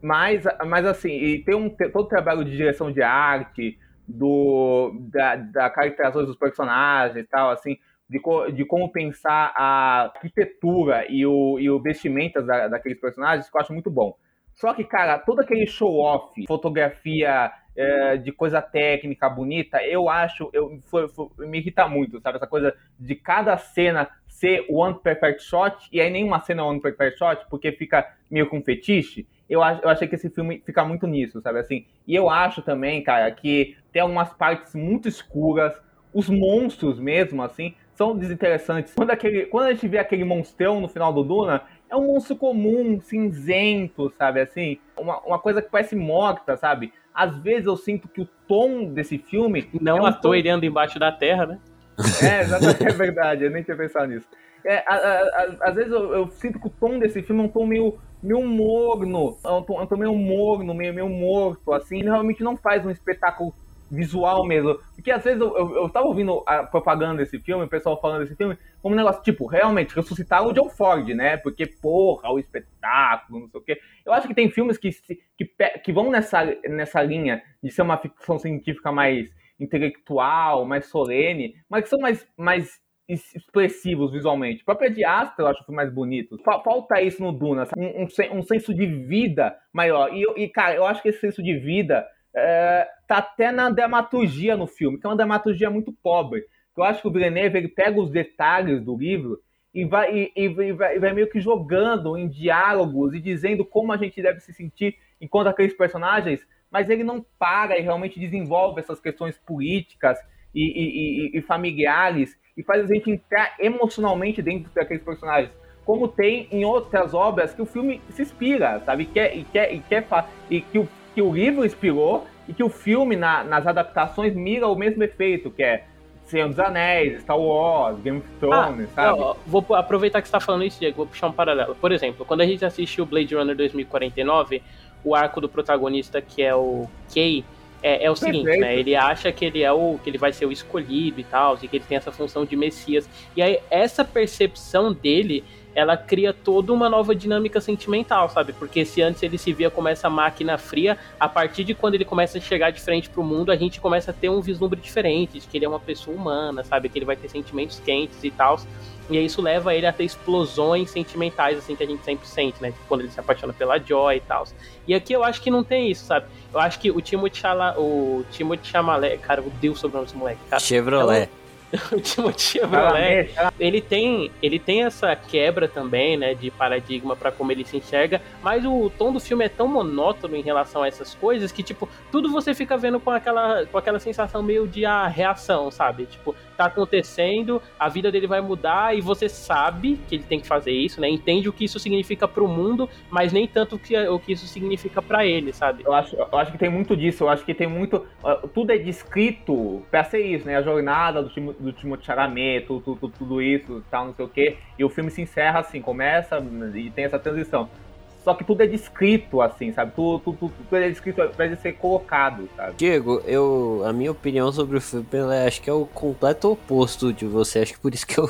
Speaker 2: Mas, mas assim, e tem um todo o trabalho de direção de arte, do, da, da caracterização dos personagens e tal, assim, de, co, de como pensar a arquitetura e o, e o vestimentas da, daqueles personagens, que eu acho muito bom. Só que, cara, todo aquele show-off, fotografia é, de coisa técnica bonita, eu acho, eu, foi, foi, me irrita muito, sabe? Essa coisa de cada cena ser one perfect shot, e aí nenhuma cena one perfect shot, porque fica meio com fetiche. Eu, eu achei que esse filme fica muito nisso, sabe? Assim, e eu acho também, cara, que tem algumas partes muito escuras, os monstros mesmo, assim, são desinteressantes. Quando, aquele, quando a gente vê aquele monstrão no final do Duna, é um monstro comum, cinzento, sabe assim? Uma, uma coisa que parece morta, sabe? Às vezes eu sinto que o tom desse filme.
Speaker 3: Não
Speaker 2: é um
Speaker 3: à toa ele anda embaixo da terra, né?
Speaker 2: É, exatamente, é verdade, eu nem tinha pensado nisso. É, a, a, a, às vezes eu, eu, sinto que o tom desse filme é um tom meio, meio morno, é um tom, é um tom meio morno, meio, meio morto, assim. Ele realmente não faz um espetáculo visual mesmo. Porque às vezes eu, eu, eu tava ouvindo a propaganda desse filme, o pessoal falando desse filme, como um negócio, tipo, realmente ressuscitar o John Ford, né? Porque, porra, o espetáculo, não sei o quê. Eu acho que tem filmes que, que, que vão nessa, nessa linha de ser uma ficção científica mais intelectual, mais solene, mas que são mais, mais expressivos visualmente. A própria de eu acho que foi mais bonito. Falta isso no Duna, um, um, um, senso de vida maior. E, e, cara, eu acho que esse senso de vida é, tá até na dramaturgia no filme, que é uma dramaturgia muito pobre. Eu acho que o Villeneuve ele pega os detalhes do livro e vai, e, e, e vai meio que jogando em diálogos e dizendo como a gente deve se sentir enquanto aqueles personagens, mas ele não para e realmente desenvolve essas questões políticas e, e, familiares e faz a gente entrar emocionalmente dentro daqueles personagens. Como tem em outras obras que o filme se inspira, sabe? E quer, e quer, e quer e que o que o livro inspirou e que o filme, na, nas adaptações, mira o mesmo efeito, que é Senhor dos Anéis, Star Wars, Game of Thrones, ah, sabe?
Speaker 3: Ó, vou aproveitar que você está falando isso, Diego, vou puxar um paralelo. Por exemplo, quando a gente assiste o Blade Runner 2049, o arco do protagonista, que é o Kay, é, é o Perfeito. seguinte, né? Ele acha que ele é o que ele vai ser o escolhido e tal, e que ele tem essa função de Messias. E aí essa percepção dele ela cria toda uma nova dinâmica sentimental, sabe? Porque se antes ele se via como essa máquina fria, a partir de quando ele começa a chegar de frente pro mundo, a gente começa a ter um vislumbre diferente, de que ele é uma pessoa humana, sabe? Que ele vai ter sentimentos quentes e tal. E isso leva ele a ter explosões sentimentais, assim, que a gente sempre sente, né? Quando ele se apaixona pela Joy e tal. E aqui eu acho que não tem isso, sabe? Eu acho que o Timothy, Chala, o Timothy Chalamet, cara, o Deus sobre o nome desse moleque, cara.
Speaker 1: Chevrolet.
Speaker 3: o Timothy Chevrolet, ele tem, ele tem essa quebra também, né, de paradigma para como ele se enxerga, mas o tom do filme é tão monótono em relação a essas coisas que, tipo, tudo você fica vendo com aquela, com aquela sensação meio de a ah, reação, sabe? Tipo, tá acontecendo, a vida dele vai mudar e você sabe que ele tem que fazer isso, né? Entende o que isso significa pro mundo, mas nem tanto o que, o que isso significa para ele, sabe?
Speaker 2: Eu acho, eu acho que tem muito disso, eu acho que tem muito. Tudo é descrito pra ser isso, né? A jornada do, Tim, do Timothée Chalamet, tudo, tudo, tudo isso, tal, não sei o quê. E o filme se encerra assim, começa e tem essa transição. Só que tudo é descrito, assim, sabe? Tudo, tudo, tudo, tudo é descrito pra ser colocado, sabe?
Speaker 1: Diego, eu, a minha opinião sobre o filme, acho que é o completo oposto de você. Acho que por isso que eu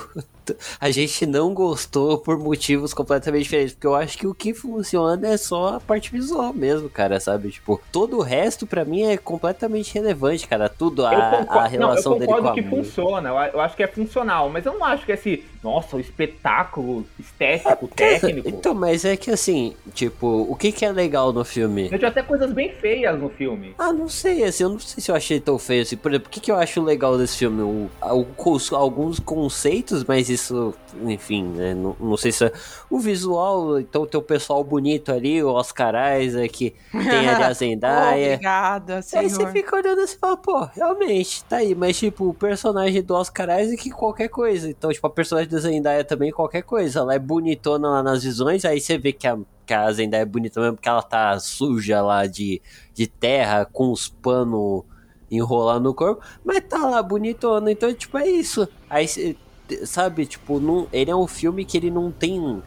Speaker 1: a gente não gostou por motivos completamente diferentes. Porque eu acho que o que funciona é só a parte visual mesmo, cara, sabe? Tipo, todo o resto para mim é completamente relevante, cara. Tudo, a, concordo, a relação não,
Speaker 2: eu concordo
Speaker 1: dele
Speaker 2: com que funciona, eu acho que é funcional, mas eu não acho que esse, nossa, o espetáculo estético, é, técnico.
Speaker 1: Então, mas é que assim, tipo, o que que é legal no filme?
Speaker 2: Eu tinha até coisas bem feias no filme.
Speaker 1: Ah, não sei, assim, eu não sei se eu achei tão feio assim. Por exemplo, o que que eu acho legal desse filme? O, alguns conceitos mais isso, enfim, né, não, não, sei se é o visual, então tem o pessoal bonito ali, o Oscar Isaac, tem ali a Zendaya.
Speaker 4: Obrigada, senhor.
Speaker 1: Aí você fica olhando assim e fala, pô, realmente, tá aí, mas tipo, o personagem do Oscar Isaac, qualquer coisa. Então, tipo, a personagem da Zendaya também, qualquer coisa. Ela é bonitona lá nas visões, aí você vê que a que a Zendaya é bonita mesmo, porque ela tá suja lá de, de terra, com os panos enrolando no corpo, mas tá lá bonitona, então, tipo, é isso. Aí, sabe, tipo, não, ele é um filme que ele não tem.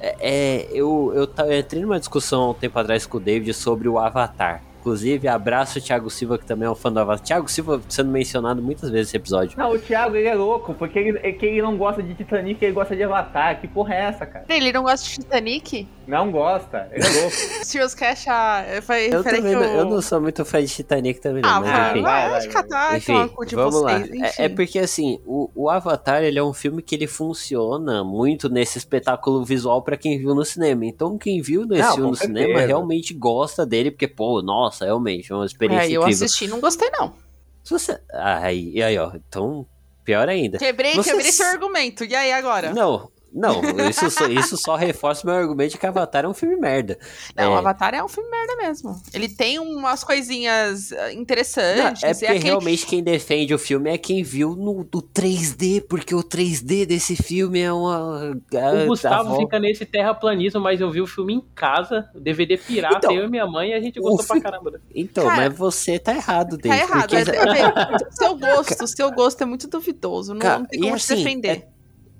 Speaker 1: É, é eu, eu, eu entrei numa discussão um tempo atrás com o David sobre o Avatar. Inclusive, abraço o Thiago Silva, que também é um fã do Avatar. Thiago Silva sendo mencionado muitas vezes nesse episódio.
Speaker 2: Não, o Thiago, ele é louco, porque ele, é que ele não gosta de Titanic, ele gosta de Avatar. Que porra é essa, cara?
Speaker 4: Ele não gosta de Titanic?
Speaker 2: Não gosta, ele é louco.
Speaker 4: Sirius Cash, ah, foi
Speaker 1: eu, também, eu... eu não sou muito fã de Titanic também,
Speaker 4: ah,
Speaker 1: mas
Speaker 4: vai,
Speaker 1: enfim.
Speaker 4: Vai, vai, vai, enfim, então,
Speaker 1: vamos lá. É, é, porque, assim, o, o Avatar, ele é um filme que ele funciona muito nesse espetáculo visual para quem viu no cinema. Então, quem viu nesse não, filme no certeza. cinema realmente gosta dele, porque, pô, nossa, realmente, é uma experiência é,
Speaker 4: eu
Speaker 1: incrível.
Speaker 4: assisti e não gostei, não.
Speaker 1: Se você... Aí, aí, ó, então... Pior ainda.
Speaker 4: Quebrei, você... quebrei seu argumento. E aí agora?
Speaker 1: Não, não, isso só, isso só reforça o meu argumento de que Avatar é um filme merda.
Speaker 4: Não, é... Avatar é um filme merda mesmo. Ele tem umas coisinhas ah, interessantes.
Speaker 1: Não, é porque é aquele... realmente quem defende o filme é quem viu no, no 3D, porque o 3D desse filme é uma.
Speaker 3: O Gustavo fica nesse terraplanismo, mas eu vi o filme em casa, DVD pirata, então, eu e minha mãe, e a gente gostou fi... pra caramba.
Speaker 1: Então, Cara, mas você tá errado, David.
Speaker 4: Tá errado. Porque... É, seu gosto, seu gosto é muito duvidoso. Não, Cara, não tem como assim, defender. É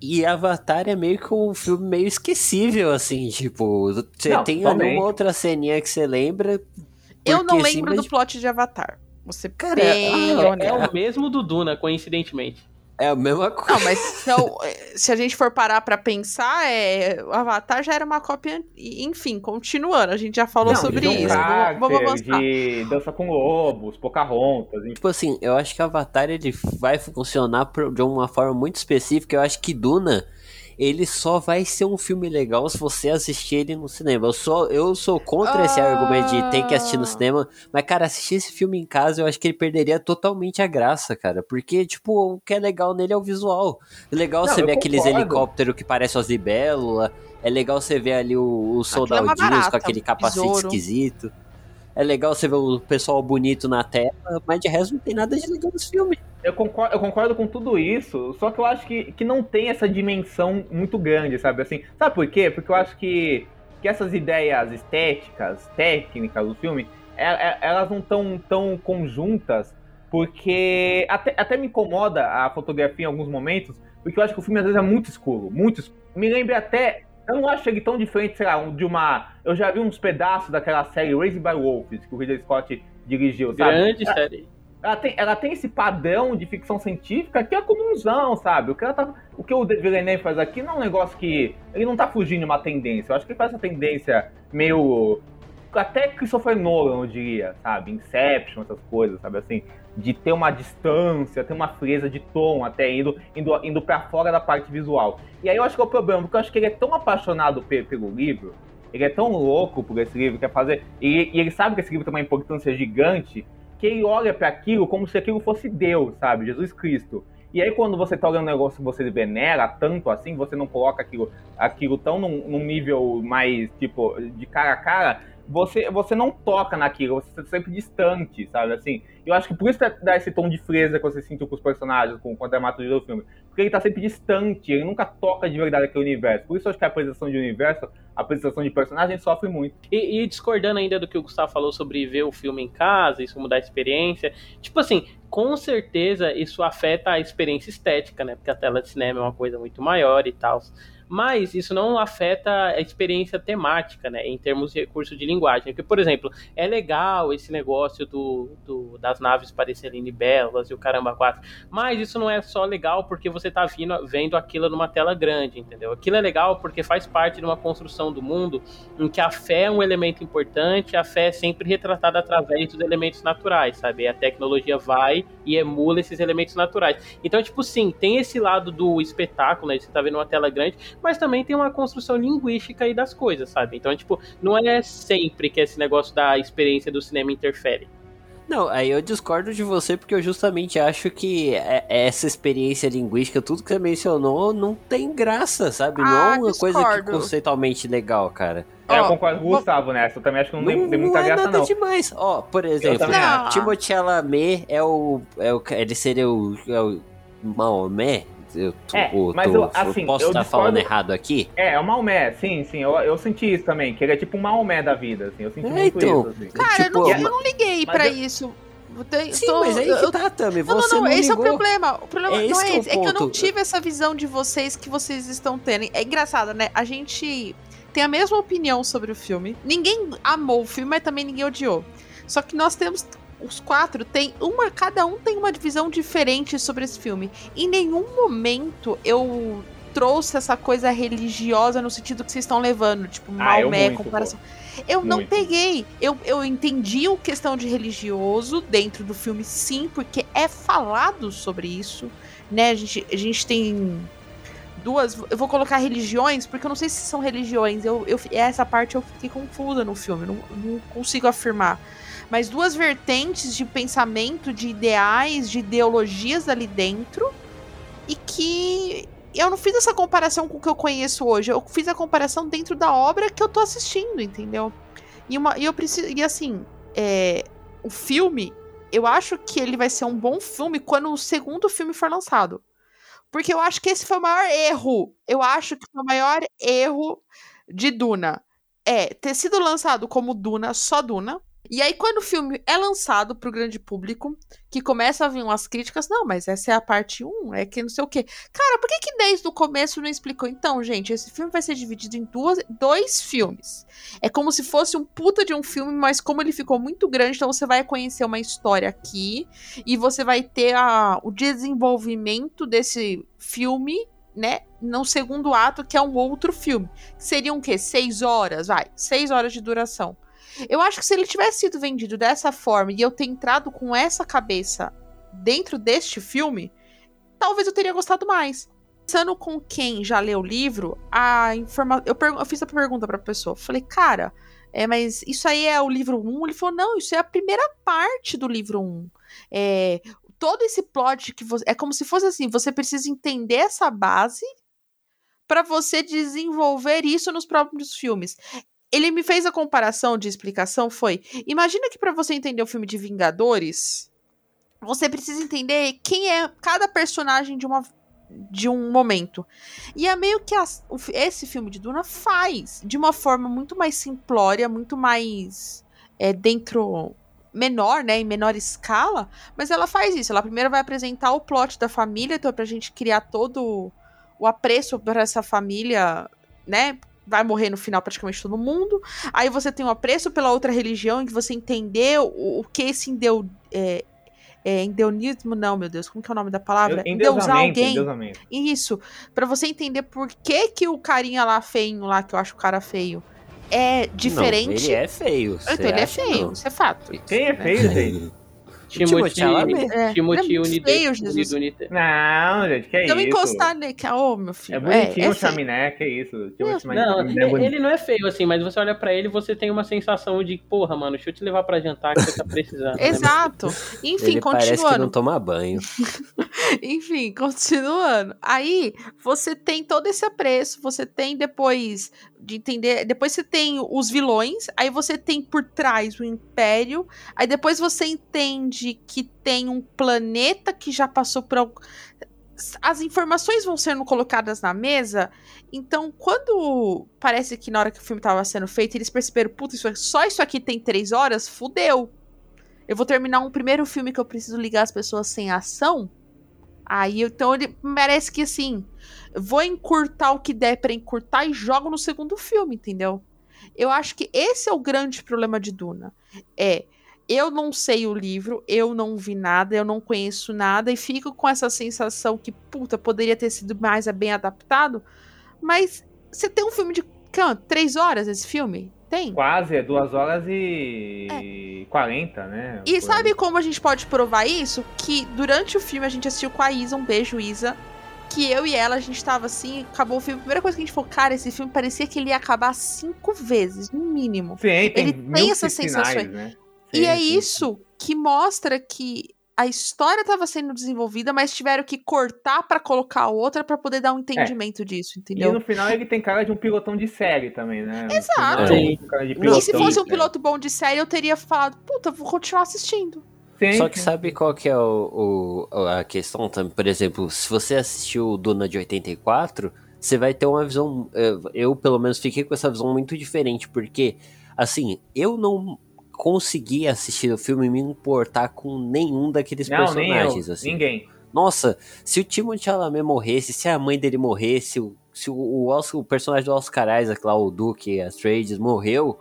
Speaker 1: e Avatar é meio que um filme meio esquecível, assim, tipo, você tem alguma outra ceninha que você lembra?
Speaker 4: Eu não lembro do plot de Avatar. Você
Speaker 3: Cara, bem ah, é, é o mesmo do Duna, coincidentemente.
Speaker 1: É a mesma coisa.
Speaker 4: Não, mas então, se a gente for parar pra pensar, é, o Avatar já era uma cópia. Enfim, continuando, a gente já falou não, sobre isso.
Speaker 2: Caráter, vamos avançar. De dança com lobos, Pocahontas.
Speaker 1: Tipo assim, eu acho que o Avatar ele vai funcionar de uma forma muito específica. Eu acho que Duna ele só vai ser um filme legal se você assistir ele no cinema. Eu sou, eu sou contra ah. esse argumento de ter que assistir no cinema, mas, cara, assistir esse filme em casa, eu acho que ele perderia totalmente a graça, cara. Porque, tipo, o que é legal nele é o visual. É legal Não, você ver aqueles helicópteros que parecem as libélulas. É legal você ver ali o, o soldadinhos é com aquele capacete besouro. esquisito. É legal você ver o pessoal bonito na tela, mas de resto não tem nada de legal nesse filme.
Speaker 2: Eu concordo, eu concordo com tudo isso, só que eu acho que, que não tem essa dimensão muito grande, sabe? Assim, sabe por quê? Porque eu acho que, que essas ideias estéticas, técnicas do filme, é, é, elas não estão tão conjuntas, porque até, até me incomoda a fotografia em alguns momentos, porque eu acho que o filme às vezes é muito escuro, muito escuro. Me lembra até eu não acho ele tão diferente, sei lá, de uma. Eu já vi uns pedaços daquela série Raised by Wolves, que o Ridley Scott dirigiu,
Speaker 3: sabe? Grande ela, série.
Speaker 2: Ela tem, ela tem esse padrão de ficção científica que é comunzão, sabe? O que, ela tá, o, que o Villeneuve faz aqui não é um negócio que. Ele não tá fugindo de uma tendência. Eu acho que ele faz essa tendência meio. Até Christopher Nolan, eu diria, sabe? Inception, essas coisas, sabe? Assim, de ter uma distância, ter uma frieza de tom, até indo, indo, indo para fora da parte visual. E aí eu acho que é o problema, porque eu acho que ele é tão apaixonado pelo livro, ele é tão louco por esse livro, quer fazer, e, e ele sabe que esse livro tem uma importância gigante, que ele olha para aquilo como se aquilo fosse Deus, sabe? Jesus Cristo. E aí, quando você tá olhando um negócio que você venera tanto assim, você não coloca aquilo, aquilo tão num, num nível mais, tipo, de cara a cara, você, você não toca naquilo, você está sempre distante, sabe? Assim, eu acho que por isso dá esse tom de freza que você sentiu com os personagens, com, com a dramaturgia do filme. Porque ele está sempre distante, ele nunca toca de verdade aquele universo. Por isso eu acho que a apresentação de universo, a apresentação de personagem sofre muito.
Speaker 3: E, e, discordando ainda do que o Gustavo falou sobre ver o filme em casa, isso mudar a experiência. Tipo assim, com certeza isso afeta a experiência estética, né? Porque a tela de cinema é uma coisa muito maior e tal mas isso não afeta a experiência temática, né, em termos de recurso de linguagem. Porque, por exemplo, é legal esse negócio do, do das naves parecerem belas e o caramba quatro, mas isso não é só legal porque você está vendo aquilo numa tela grande, entendeu? Aquilo é legal porque faz parte de uma construção do mundo em que a fé é um elemento importante, a fé é sempre retratada através dos elementos naturais, sabe? A tecnologia vai e emula esses elementos naturais. Então, tipo, sim, tem esse lado do espetáculo, né? Você está vendo uma tela grande, mas também tem uma construção linguística aí das coisas, sabe? Então, tipo, não é sempre que esse negócio da experiência do cinema interfere.
Speaker 1: Não, aí eu discordo de você porque eu justamente acho que é, é essa experiência linguística, tudo que você mencionou, não tem graça, sabe? Ah, não é uma discordo. coisa que conceitualmente legal, cara.
Speaker 2: É, eu concordo com o Gustavo nessa. Eu também acho que não, não tem, muita não é graça, nada não.
Speaker 1: demais. Ó, por exemplo, Timothée Chalamet é o, é o. Ele seria o, é o Maomé eu tô, é, mas tô, eu, assim, eu posso estar falando errado aqui?
Speaker 2: É, é o Maomé, sim, sim. Eu, eu senti isso também, que ele é tipo um Maomé da vida, assim. Eu senti é, muito então, isso. Assim.
Speaker 4: Cara, tipo, eu, não, eu não liguei pra eu... isso.
Speaker 1: Sim, tô, mas aí que tá, Tami. Você não, não, não
Speaker 4: esse
Speaker 1: ligou.
Speaker 4: é o problema. O problema é não é esse. É, é, que eu não tive essa visão de vocês que vocês estão tendo. É engraçado, né? A gente tem a mesma opinião sobre o filme. Ninguém amou o filme, mas também ninguém odiou. Só que nós temos os quatro tem uma, cada um tem uma divisão diferente sobre esse filme. Em nenhum momento eu trouxe essa coisa religiosa no sentido que vocês estão levando, tipo, ah, Maomé, muito, comparação. Pô. Eu muito. não peguei. Eu, eu entendi o questão de religioso dentro do filme, sim, porque é falado sobre isso, né? A gente, a gente tem duas. Eu vou colocar religiões, porque eu não sei se são religiões. Eu, eu, essa parte eu fiquei confusa no filme, não, não consigo afirmar mas duas vertentes de pensamento, de ideais, de ideologias ali dentro, e que eu não fiz essa comparação com o que eu conheço hoje, eu fiz a comparação dentro da obra que eu tô assistindo, entendeu? E, uma, e eu preciso. E assim, é, o filme, eu acho que ele vai ser um bom filme quando o segundo filme for lançado. Porque eu acho que esse foi o maior erro. Eu acho que foi o maior erro de Duna. É ter sido lançado como Duna, só Duna. E aí, quando o filme é lançado pro grande público, que começa a vir umas críticas, não, mas essa é a parte 1, é que não sei o quê. Cara, por que, que desde o começo não explicou? Então, gente, esse filme vai ser dividido em duas, dois filmes. É como se fosse um puta de um filme, mas como ele ficou muito grande, então você vai conhecer uma história aqui e você vai ter a, o desenvolvimento desse filme né, no segundo ato, que é um outro filme. Seriam o quê? Seis horas, vai, seis horas de duração. Eu acho que se ele tivesse sido vendido dessa forma e eu ter entrado com essa cabeça dentro deste filme, talvez eu teria gostado mais. Pensando com quem já leu o livro, a informa... eu, per... eu fiz a pergunta pra pessoa. Falei, cara, é, mas isso aí é o livro 1? Ele falou, não, isso é a primeira parte do livro 1. É, todo esse plot que você. É como se fosse assim: você precisa entender essa base para você desenvolver isso nos próprios filmes ele me fez a comparação de explicação foi: imagina que para você entender o filme de Vingadores, você precisa entender quem é cada personagem de uma de um momento. E é meio que esse filme de Duna faz de uma forma muito mais simplória, muito mais é, dentro menor, né, em menor escala, mas ela faz isso. Ela primeiro vai apresentar o plot da família, então é pra gente criar todo o apreço para essa família, né, vai morrer no final praticamente todo mundo. Aí você tem um apreço pela outra religião, em que você entendeu o, o que esse endeu, é, é, endeunismo, não, meu Deus, como que é o nome da palavra?
Speaker 2: Endeusar alguém. Endeusamento.
Speaker 4: Isso. para você entender por que que o carinha lá feio, lá, que eu acho o cara feio, é diferente. Não,
Speaker 1: ele é feio.
Speaker 4: Então, ele é feio, isso é fato.
Speaker 2: Quem é feio, gente?
Speaker 3: Timothy, é, Timothy Unido
Speaker 2: Unite. Não, gente, que é
Speaker 4: então,
Speaker 2: isso?
Speaker 4: encostar nele, que é, oh, meu filho.
Speaker 2: É bonitinho é, é o chaminé, que é isso.
Speaker 3: Não, é ele não é feio, assim, mas você olha pra ele você tem uma sensação de, porra, mano, deixa eu te levar pra jantar que você tá precisando.
Speaker 4: Né, Exato. Né? Enfim,
Speaker 1: ele
Speaker 4: continuando.
Speaker 1: Parece que não toma banho.
Speaker 4: Enfim, continuando. Aí, você tem todo esse apreço, você tem depois de entender. Depois você tem os vilões, aí você tem por trás o Império, aí depois você entende que tem um planeta que já passou por. As informações vão sendo colocadas na mesa, então quando parece que na hora que o filme estava sendo feito, eles perceberam, puta, isso, só isso aqui tem três horas, fudeu. Eu vou terminar um primeiro filme que eu preciso ligar as pessoas sem ação. Aí, então, ele merece que assim vou encurtar o que der para encurtar e jogo no segundo filme, entendeu? Eu acho que esse é o grande problema de Duna. É, eu não sei o livro, eu não vi nada, eu não conheço nada e fico com essa sensação que, puta, poderia ter sido mais bem adaptado. Mas você tem um filme de canto, três horas esse filme? Tem?
Speaker 2: Quase, é duas horas e quarenta, é. né?
Speaker 4: E sabe como a gente pode provar isso? Que durante o filme a gente assistiu com a Isa, um beijo, Isa que eu e ela, a gente tava assim, acabou o filme. A primeira coisa que a gente falou, cara, esse filme parecia que ele ia acabar cinco vezes, no mínimo.
Speaker 2: Sim, tem ele tem essas sensações. Né?
Speaker 4: e é isso que mostra que a história estava sendo desenvolvida, mas tiveram que cortar para colocar outra para poder dar um é. entendimento é. disso, entendeu?
Speaker 2: E no final ele tem cara de um pilotão de série também, né?
Speaker 4: Exato. Final, e se fosse um piloto bom de série, eu teria falado, puta, vou continuar assistindo.
Speaker 1: Sim. Só que sabe qual que é o, o, a questão também? Por exemplo, se você assistiu o Duna de 84, você vai ter uma visão. Eu, pelo menos, fiquei com essa visão muito diferente, porque, assim, eu não consegui assistir o filme e me importar com nenhum daqueles não, personagens,
Speaker 2: eu,
Speaker 1: assim.
Speaker 2: Ninguém.
Speaker 1: Nossa, se o Timothée Chalamet morresse, se a mãe dele morresse, se o, o, Oscar, o personagem do Oscar Isaac lá, o Duke Atreides, morreu,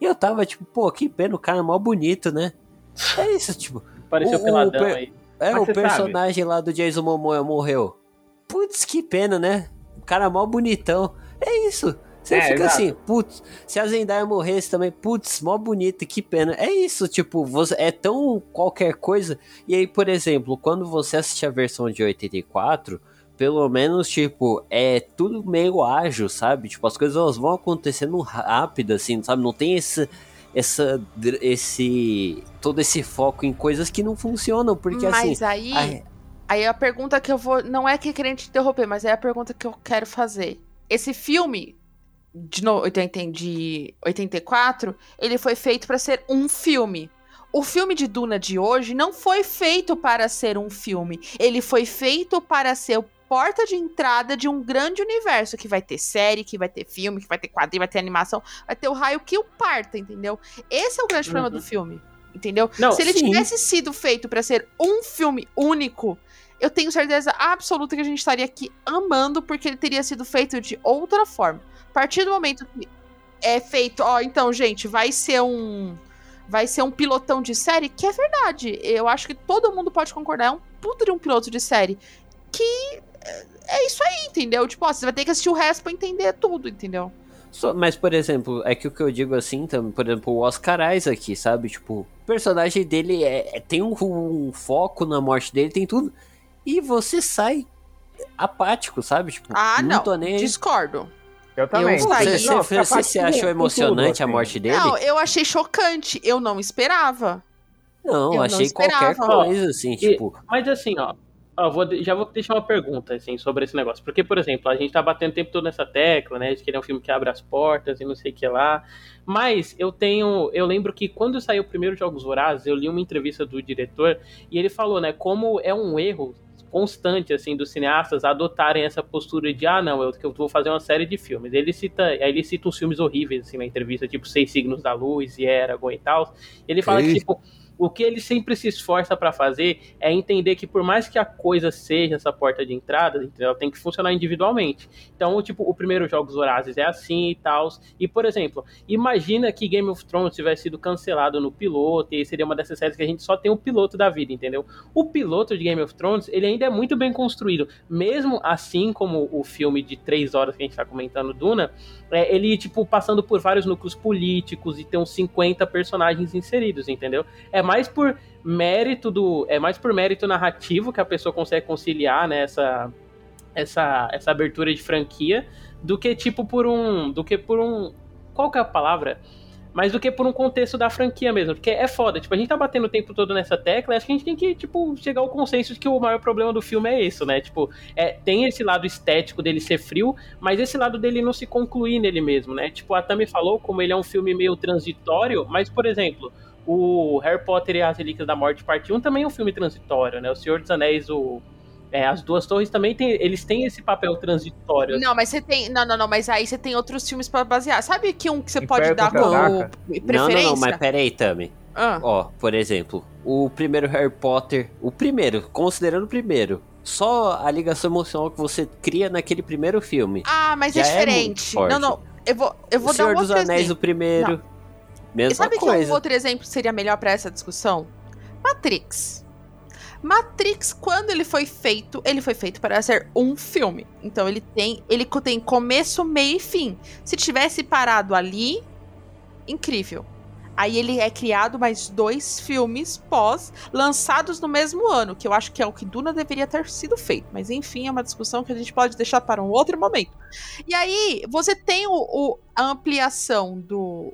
Speaker 1: eu tava tipo, pô, que pena, o cara é mó bonito, né? É isso, tipo.
Speaker 3: Pareceu o, peladão o per... aí.
Speaker 1: É, Mas o personagem sabe. lá do Jason Momoa morreu. Putz, que pena, né? O cara é mó bonitão. É isso. Você é, fica exato. assim, putz, se a Zendaya morresse também, putz, mó bonita, que pena. É isso, tipo, você, é tão qualquer coisa. E aí, por exemplo, quando você assiste a versão de 84, pelo menos, tipo, é tudo meio ágil, sabe? Tipo, as coisas elas vão acontecendo rápido, assim, sabe? Não tem esse, essa, esse, todo esse foco em coisas que não funcionam, porque
Speaker 4: mas
Speaker 1: assim...
Speaker 4: Mas aí, a... aí a pergunta que eu vou, não é que querendo te interromper, mas é a pergunta que eu quero fazer. Esse filme de, no, de 84, ele foi feito para ser um filme. O filme de Duna de hoje não foi feito para ser um filme. Ele foi feito para ser o porta de entrada de um grande universo que vai ter série, que vai ter filme, que vai ter quadrinho, vai ter animação, vai ter o raio que o parta, entendeu? Esse é o grande uhum. problema do uhum. filme, entendeu? Não, Se ele sim. tivesse sido feito para ser um filme único, eu tenho certeza absoluta que a gente estaria aqui amando porque ele teria sido feito de outra forma partir do momento que é feito, ó, então, gente, vai ser um. Vai ser um pilotão de série, que é verdade. Eu acho que todo mundo pode concordar. É um puto de um piloto de série. Que é, é isso aí, entendeu? Tipo, ó, você vai ter que assistir o resto pra entender tudo, entendeu?
Speaker 1: mas, por exemplo, é que o que eu digo assim, também, por exemplo, o Oscar Isaac aqui, sabe? Tipo, o personagem dele é, é tem um, um, foco na morte dele, tem tudo. E você sai apático, sabe? Tipo,
Speaker 4: ah, não, não discordo.
Speaker 2: Eu também. Eu
Speaker 1: você, você, você, você achou emocionante tudo, a morte dele?
Speaker 4: Não, eu achei chocante. Eu não esperava.
Speaker 1: Não, eu achei não qualquer coisa, assim, e, tipo.
Speaker 3: Mas assim, ó. ó vou, já vou deixar uma pergunta, assim, sobre esse negócio. Porque, por exemplo, a gente tá batendo o tempo todo nessa tecla, né? De que ele é um filme que abre as portas e não sei o que lá. Mas eu tenho. Eu lembro que quando saiu o primeiro Jogos Vorazes, eu li uma entrevista do diretor e ele falou, né? Como é um erro constante assim dos cineastas adotarem essa postura de ah não eu, eu vou fazer uma série de filmes. Ele cita aí ele cita uns filmes horríveis assim na entrevista tipo Seis Signos da Luz e Eragon e tal. Ele fala que tipo o que ele sempre se esforça para fazer é entender que por mais que a coisa seja essa porta de entrada, ela tem que funcionar individualmente. Então, tipo, o primeiro Jogos Vorazes é assim e tal. E, por exemplo, imagina que Game of Thrones tivesse sido cancelado no piloto, e seria uma dessas séries que a gente só tem o piloto da vida, entendeu? O piloto de Game of Thrones, ele ainda é muito bem construído. Mesmo assim como o filme de três horas que a gente tá comentando, Duna, é, ele, tipo, passando por vários núcleos políticos e tem uns 50 personagens inseridos, entendeu? É mais por mérito do. É mais por mérito narrativo que a pessoa consegue conciliar, né, essa, essa, essa abertura de franquia, do que, tipo, por um. Do que por um. Qual que é a palavra? mas do que por um contexto da franquia mesmo. Porque é foda, tipo, a gente tá batendo o tempo todo nessa tecla, acho que a gente tem que, tipo, chegar ao consenso de que o maior problema do filme é isso, né? Tipo, é, tem esse lado estético dele ser frio, mas esse lado dele não se concluir nele mesmo, né? Tipo, a Tami falou como ele é um filme meio transitório, mas, por exemplo, o Harry Potter e as Relíquias da Morte Parte 1 também é um filme transitório, né? O Senhor dos Anéis, o é, as duas torres também tem, eles têm esse papel transitório.
Speaker 4: Não, mas você tem, não, não, não, mas aí você tem outros filmes para basear. Sabe que um que você pode dar como preferência? Não, não, não,
Speaker 1: mas peraí, Tami. Ah. Ó, por exemplo, o primeiro Harry Potter, o primeiro, considerando o primeiro, só a ligação emocional que você cria naquele primeiro filme.
Speaker 4: Ah, mas é, é diferente. É não, não, eu vou, eu vou
Speaker 1: o
Speaker 4: dar
Speaker 1: um dos Anéis, exemplo. o primeiro. Não. Mesma
Speaker 4: Sabe
Speaker 1: coisa.
Speaker 4: que um outro exemplo seria melhor para essa discussão? Matrix. Matrix, quando ele foi feito, ele foi feito para ser um filme. Então ele tem, ele tem começo, meio e fim. Se tivesse parado ali, incrível. Aí ele é criado mais dois filmes pós lançados no mesmo ano, que eu acho que é o que Duna deveria ter sido feito. Mas enfim, é uma discussão que a gente pode deixar para um outro momento. E aí você tem o, o a ampliação do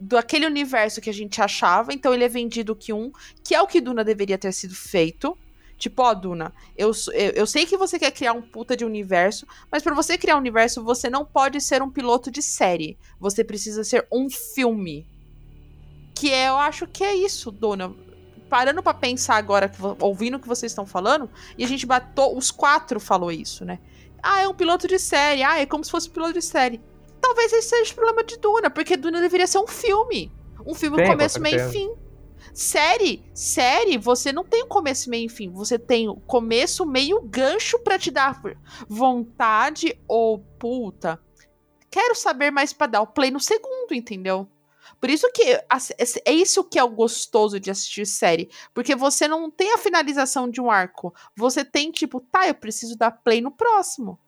Speaker 4: daquele universo que a gente achava, então ele é vendido que um, que é o que Duna deveria ter sido feito. Tipo, ó, Duna, eu, eu, eu sei que você quer criar um puta de universo, mas para você criar um universo, você não pode ser um piloto de série. Você precisa ser um filme. Que é, eu acho que é isso, Duna. Parando para pensar agora, ouvindo o que vocês estão falando, e a gente bateu, os quatro falou isso, né? Ah, é um piloto de série. Ah, é como se fosse um piloto de série. Talvez esse seja o problema de Duna, porque Duna deveria ser um filme. Um filme Sim, começo, meio e fim. Série, série, você não tem o começo, meio e fim. Você tem o começo, meio gancho para te dar vontade ou puta. Quero saber mais para dar o play no segundo, entendeu? Por isso que é isso que é o gostoso de assistir série, porque você não tem a finalização de um arco, você tem tipo, tá, eu preciso dar play no próximo.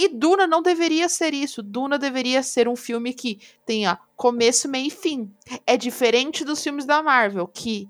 Speaker 4: E Duna não deveria ser isso. Duna deveria ser um filme que tenha começo, meio e fim. É diferente dos filmes da Marvel, que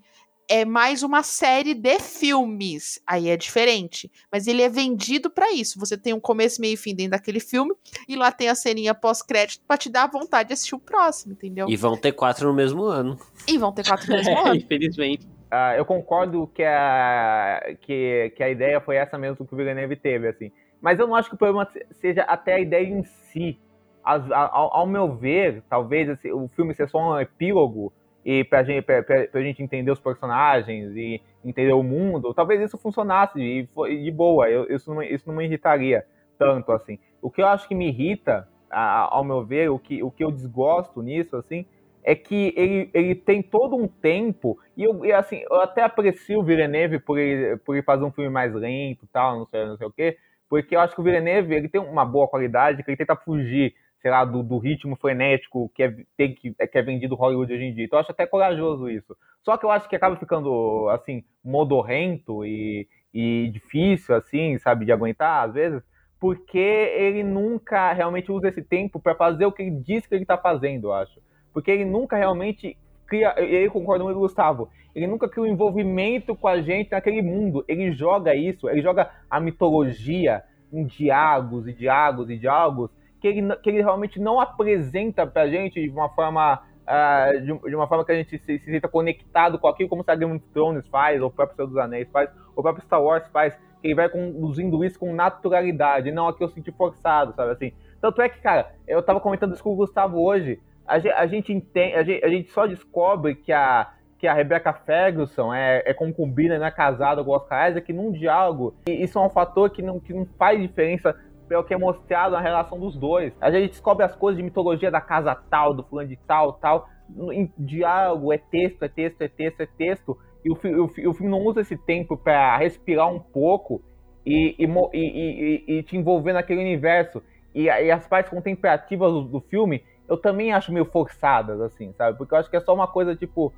Speaker 4: é mais uma série de filmes. Aí é diferente. Mas ele é vendido para isso. Você tem um começo, meio e fim dentro daquele filme. E lá tem a ceninha pós-crédito pra te dar vontade de assistir o próximo, entendeu?
Speaker 1: E vão ter quatro no mesmo ano.
Speaker 4: E vão ter quatro no mesmo ano.
Speaker 3: Infelizmente.
Speaker 2: Uh, eu concordo que a, que, que a ideia foi essa mesmo que o Villeneuve teve, assim. Mas eu não acho que o problema seja até a ideia em si. As, ao, ao, meu ver, talvez assim, o filme seja só um epílogo e pra gente, pra, pra, pra, gente entender os personagens e entender o mundo, talvez isso funcionasse e, e de boa, eu, isso, não, isso não me irritaria tanto assim. O que eu acho que me irrita, a, ao meu ver, o que, o que eu desgosto nisso, assim, é que ele, ele tem todo um tempo, e eu, e, assim, eu até aprecio o Villeneuve por ele, por ele fazer um filme mais lento tal, não sei, não sei o quê, porque eu acho que o Villeneuve ele tem uma boa qualidade, que ele tenta fugir, sei lá, do, do ritmo frenético que é, tem, que, que é vendido Hollywood hoje em dia. Então eu acho até corajoso isso. Só que eu acho que acaba ficando, assim, modorrento e, e difícil, assim, sabe, de aguentar às vezes, porque ele nunca realmente usa esse tempo para fazer o que ele diz que ele está fazendo, eu acho. Porque ele nunca realmente cria, eu concordo com o Gustavo, ele nunca cria um envolvimento com a gente naquele mundo. Ele joga isso, ele joga a mitologia em diálogos e diálogos e diálogos que ele, que ele realmente não apresenta pra gente de uma forma uh, de, de, uma forma que a gente se, se sinta conectado com aquilo, como o Game of Thrones faz, ou o próprio Senhor dos Anéis faz, ou o próprio Star Wars faz, que ele vai conduzindo isso com naturalidade, não aqui eu senti forçado, sabe assim. Tanto é que, cara, eu tava comentando isso com o Gustavo hoje, a gente, a gente entende, a gente, a gente só descobre que a, que a Rebecca Ferguson é, é concubina não é casada com o Oscar Isaac num diálogo. E isso é um fator que não, que não faz diferença pelo que é mostrado na relação dos dois. A gente descobre as coisas de mitologia da casa tal, do fulano de tal, tal. Em diálogo, é texto, é texto, é texto, é texto. E o, o, o filme não usa esse tempo para respirar um pouco e, e, e, e, te envolver naquele universo. E, as partes contemplativas do, do filme eu também acho meio forçadas, assim, sabe? Porque eu acho que é só uma coisa tipo,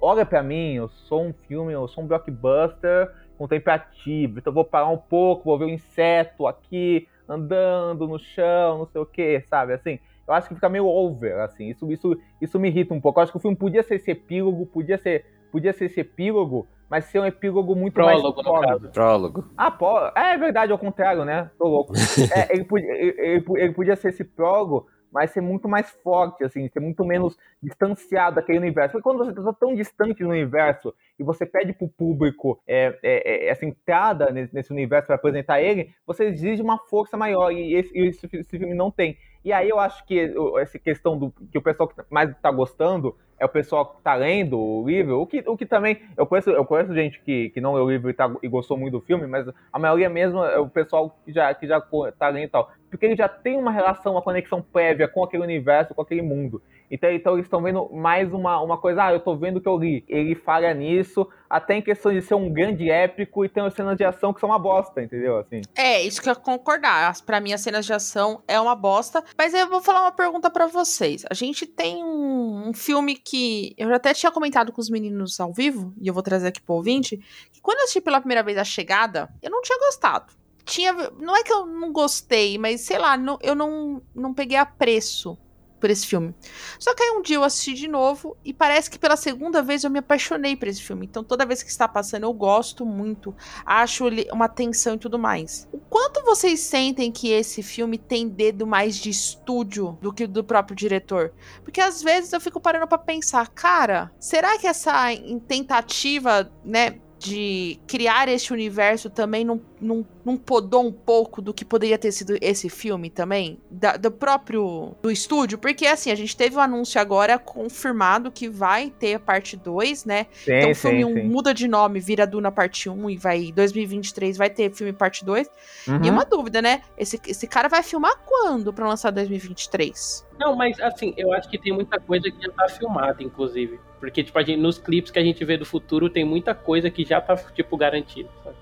Speaker 2: olha para mim, eu sou um filme, eu sou um blockbuster contemplativo, então eu vou parar um pouco, vou ver o um inseto aqui andando no chão, não sei o que, sabe? Assim, eu acho que fica meio over, assim, isso, isso, isso me irrita um pouco. Eu acho que o filme podia ser esse epílogo, podia ser, podia ser esse epílogo, mas ser um epílogo muito
Speaker 3: prólogo,
Speaker 1: mais prólogo. Prólogo.
Speaker 2: Ah, é, é verdade, ao contrário, né? Tô louco. é, ele, podia, ele, ele, podia ser esse prólogo, mas ser muito mais forte, assim, ser muito menos distanciado daquele universo. Porque quando você está tão distante do universo e você pede para o público é, é, é, essa entrada nesse, universo para apresentar ele, você exige uma força maior e esse, esse, esse filme não tem. E aí eu acho que essa questão do que o pessoal que mais está gostando é o pessoal que está lendo o livro, o que, o que também. Eu conheço, eu conheço gente que, que não leu o livro e, tá, e gostou muito do filme, mas a maioria mesmo é o pessoal que já, que já tá lendo e tal. Porque ele já tem uma relação, uma conexão prévia com aquele universo, com aquele mundo. Então, então eles estão vendo mais uma, uma coisa, ah, eu tô vendo o que eu li. Ele falha nisso, até em questão de ser um grande épico e ter umas cenas de ação que são uma bosta, entendeu? Assim.
Speaker 4: É, isso que eu concordar. Para mim, as cenas de ação é uma bosta. Mas eu vou falar uma pergunta para vocês. A gente tem um, um, filme que eu já até tinha comentado com os meninos ao vivo, e eu vou trazer aqui pro ouvinte, que quando eu assisti pela primeira vez A Chegada, eu não tinha gostado. Tinha, não é que eu não gostei, mas sei lá, não, eu não, não peguei apreço por esse filme. Só que aí um dia eu assisti de novo e parece que pela segunda vez eu me apaixonei por esse filme. Então toda vez que está passando eu gosto muito, acho uma tensão e tudo mais. O quanto vocês sentem que esse filme tem dedo mais de estúdio do que do próprio diretor? Porque às vezes eu fico parando para pensar, cara, será que essa tentativa, né, de criar este universo também não, não, não podou um pouco do que poderia ter sido esse filme também? Da, do próprio do estúdio? Porque assim, a gente teve o um anúncio agora confirmado que vai ter a parte 2, né? Sim, então o filme sim, sim. muda de nome, vira Duna parte 1 e vai 2023 vai ter filme parte 2. Uhum. E uma dúvida, né? Esse, esse cara vai filmar quando para lançar 2023?
Speaker 3: Não, mas assim, eu acho que tem muita coisa que já tá filmada, inclusive. Porque, tipo, a gente, nos clipes que a gente vê do futuro, tem muita coisa que já tá, tipo, garantida, sabe?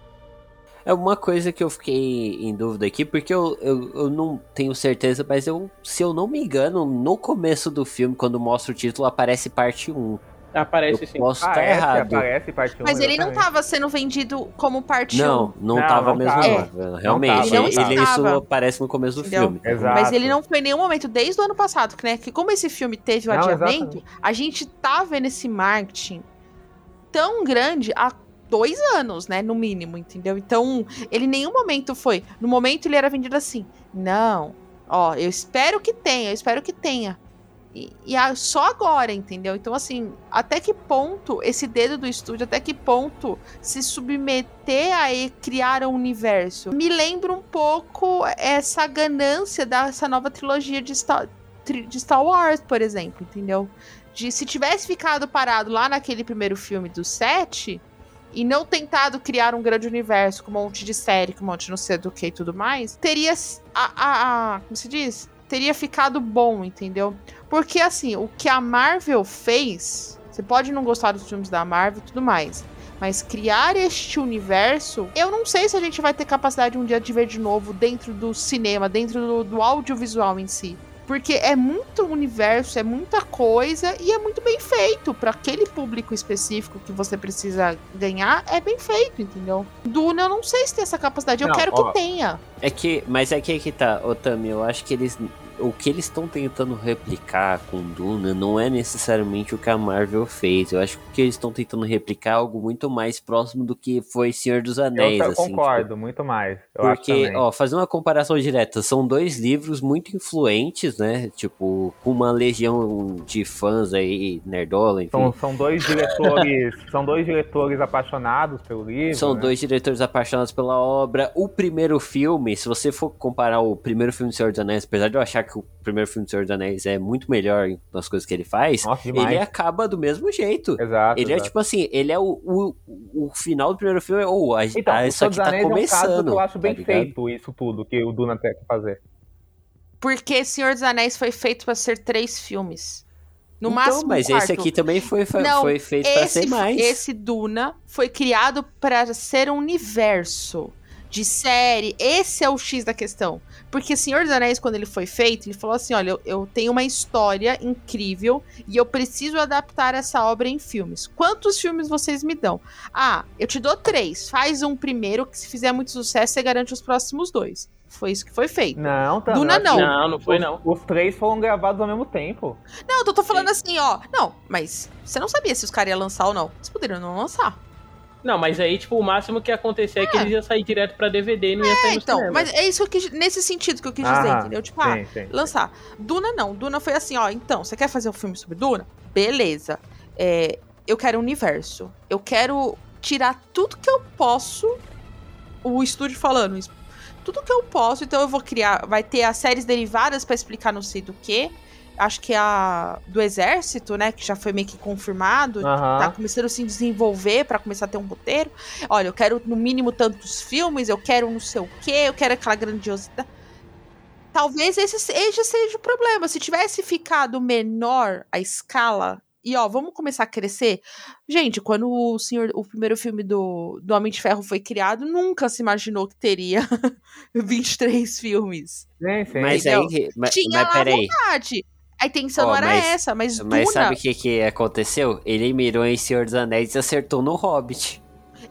Speaker 1: É uma coisa que eu fiquei em dúvida aqui, porque eu, eu, eu não tenho certeza, mas eu, se eu não me engano, no começo do filme, quando mostra o título, aparece parte 1.
Speaker 3: Aparece sim.
Speaker 1: Posso estar errado.
Speaker 2: Aparece parte 1,
Speaker 4: Mas ele não estava sendo vendido como parte
Speaker 1: não, 1. Não, não estava mesmo. Não. É. Realmente, não ele, ele, isso aparece no começo do Entendeu? filme.
Speaker 2: Exato.
Speaker 4: Mas ele não foi em nenhum momento, desde o ano passado, né? Que como esse filme teve o adiamento, exatamente. a gente tá vendo esse marketing tão grande há dois anos, né? No mínimo, entendeu? Então, ele em nenhum momento foi. No momento ele era vendido assim. Não. Ó, eu espero que tenha, eu espero que tenha. E, e a, só agora, entendeu? Então, assim, até que ponto esse dedo do estúdio, até que ponto se submeter a criar um universo? Me lembra um pouco essa ganância dessa nova trilogia de Star, de Star Wars, por exemplo, entendeu? De se tivesse ficado parado lá naquele primeiro filme do 7 e não tentado criar um grande universo com um monte de série, com um monte de não sei do que e tudo mais, teria a, a, a como se diz? Teria ficado bom, entendeu? Porque, assim, o que a Marvel fez. Você pode não gostar dos filmes da Marvel e tudo mais. Mas criar este universo, eu não sei se a gente vai ter capacidade um dia de ver de novo dentro do cinema, dentro do, do audiovisual em si. Porque é muito universo, é muita coisa e é muito bem feito. para aquele público específico que você precisa ganhar, é bem feito, entendeu? Duna, eu não sei se tem essa capacidade. Eu não, quero ó, que tenha.
Speaker 1: É que, mas é que, é que tá, Otami, eu acho que eles o que eles estão tentando replicar com Duna não é necessariamente o que a Marvel fez. Eu acho que eles estão tentando replicar algo muito mais próximo do que foi Senhor dos Anéis. Eu
Speaker 2: assim, concordo, tipo, muito mais.
Speaker 1: porque, ó, fazer uma comparação direta, são dois livros muito influentes, né? Tipo, com uma legião de fãs aí, nerdola, enfim.
Speaker 2: São, são dois diretores, são dois diretores apaixonados pelo livro.
Speaker 1: São
Speaker 2: né?
Speaker 1: dois diretores apaixonados pela obra. O primeiro filme, se você for comparar o primeiro filme do Senhor dos Anéis, apesar de eu achar que o primeiro filme do Senhor dos Anéis é muito melhor nas coisas que ele faz, Nossa, ele acaba do mesmo jeito.
Speaker 2: Exato.
Speaker 1: Ele
Speaker 2: é
Speaker 1: exato. é tipo assim, ele é o, o, o final do primeiro filme, ou oh, a, então, isso aqui tá começando. É um caso que
Speaker 2: eu acho bem tá feito isso tudo que o Duna tem que fazer.
Speaker 4: Porque Senhor dos Anéis foi feito para ser três filmes. No
Speaker 1: então,
Speaker 4: máximo
Speaker 1: mas
Speaker 4: um
Speaker 1: esse aqui também foi, Não, foi feito para ser mais.
Speaker 4: Esse Duna foi criado para ser um universo de série. Esse é o X da questão. Porque Senhor dos Anéis, quando ele foi feito, ele falou assim: olha, eu, eu, tenho uma história incrível e eu preciso adaptar essa obra em filmes. Quantos filmes vocês me dão? Ah, eu te dou três. Faz um primeiro, que se fizer muito sucesso, você garante os próximos dois. Foi isso que foi feito.
Speaker 2: Não, tá.
Speaker 4: Duna não.
Speaker 3: Não, não foi não.
Speaker 2: Os, os três foram gravados ao mesmo tempo.
Speaker 4: Não, eu tô, tô falando Sim. assim, ó. Não, mas você não sabia se os caras iam lançar ou não. Eles poderiam não lançar.
Speaker 3: Não, mas aí, tipo, o máximo que ia acontecer é, é que eles iam sair direto pra DVD e não ia sair no
Speaker 4: então,
Speaker 3: cinema.
Speaker 4: Mas é isso que eu quis, nesse sentido que eu quis dizer, entendeu? Tipo, ah, sim, sim. lançar. Duna não. Duna foi assim, ó, então, você quer fazer um filme sobre Duna? Beleza. É, eu quero um universo. Eu quero tirar tudo que eu posso, o estúdio falando, tudo que eu posso, então eu vou criar, vai ter as séries derivadas para explicar não sei do que, acho que é a do exército, né, que já foi meio que confirmado, uhum. tá começando a se desenvolver para começar a ter um roteiro. Olha, eu quero no mínimo tantos filmes, eu quero não sei o quê, eu quero aquela grandiosidade. Talvez esse, seja o problema. Se tivesse ficado menor a escala e ó, vamos começar a crescer. Gente, quando o senhor, o primeiro filme do, do Homem de Ferro foi criado, nunca se imaginou que teria 23 filmes.
Speaker 2: Sim, sim.
Speaker 1: Mas aí, mas,
Speaker 4: Tinha
Speaker 1: mas, peraí.
Speaker 4: vontade. A intenção oh, era mas, essa, mas
Speaker 1: Mas
Speaker 4: Duna...
Speaker 1: sabe o que, que aconteceu? Ele mirou em Senhor dos Anéis e acertou no Hobbit.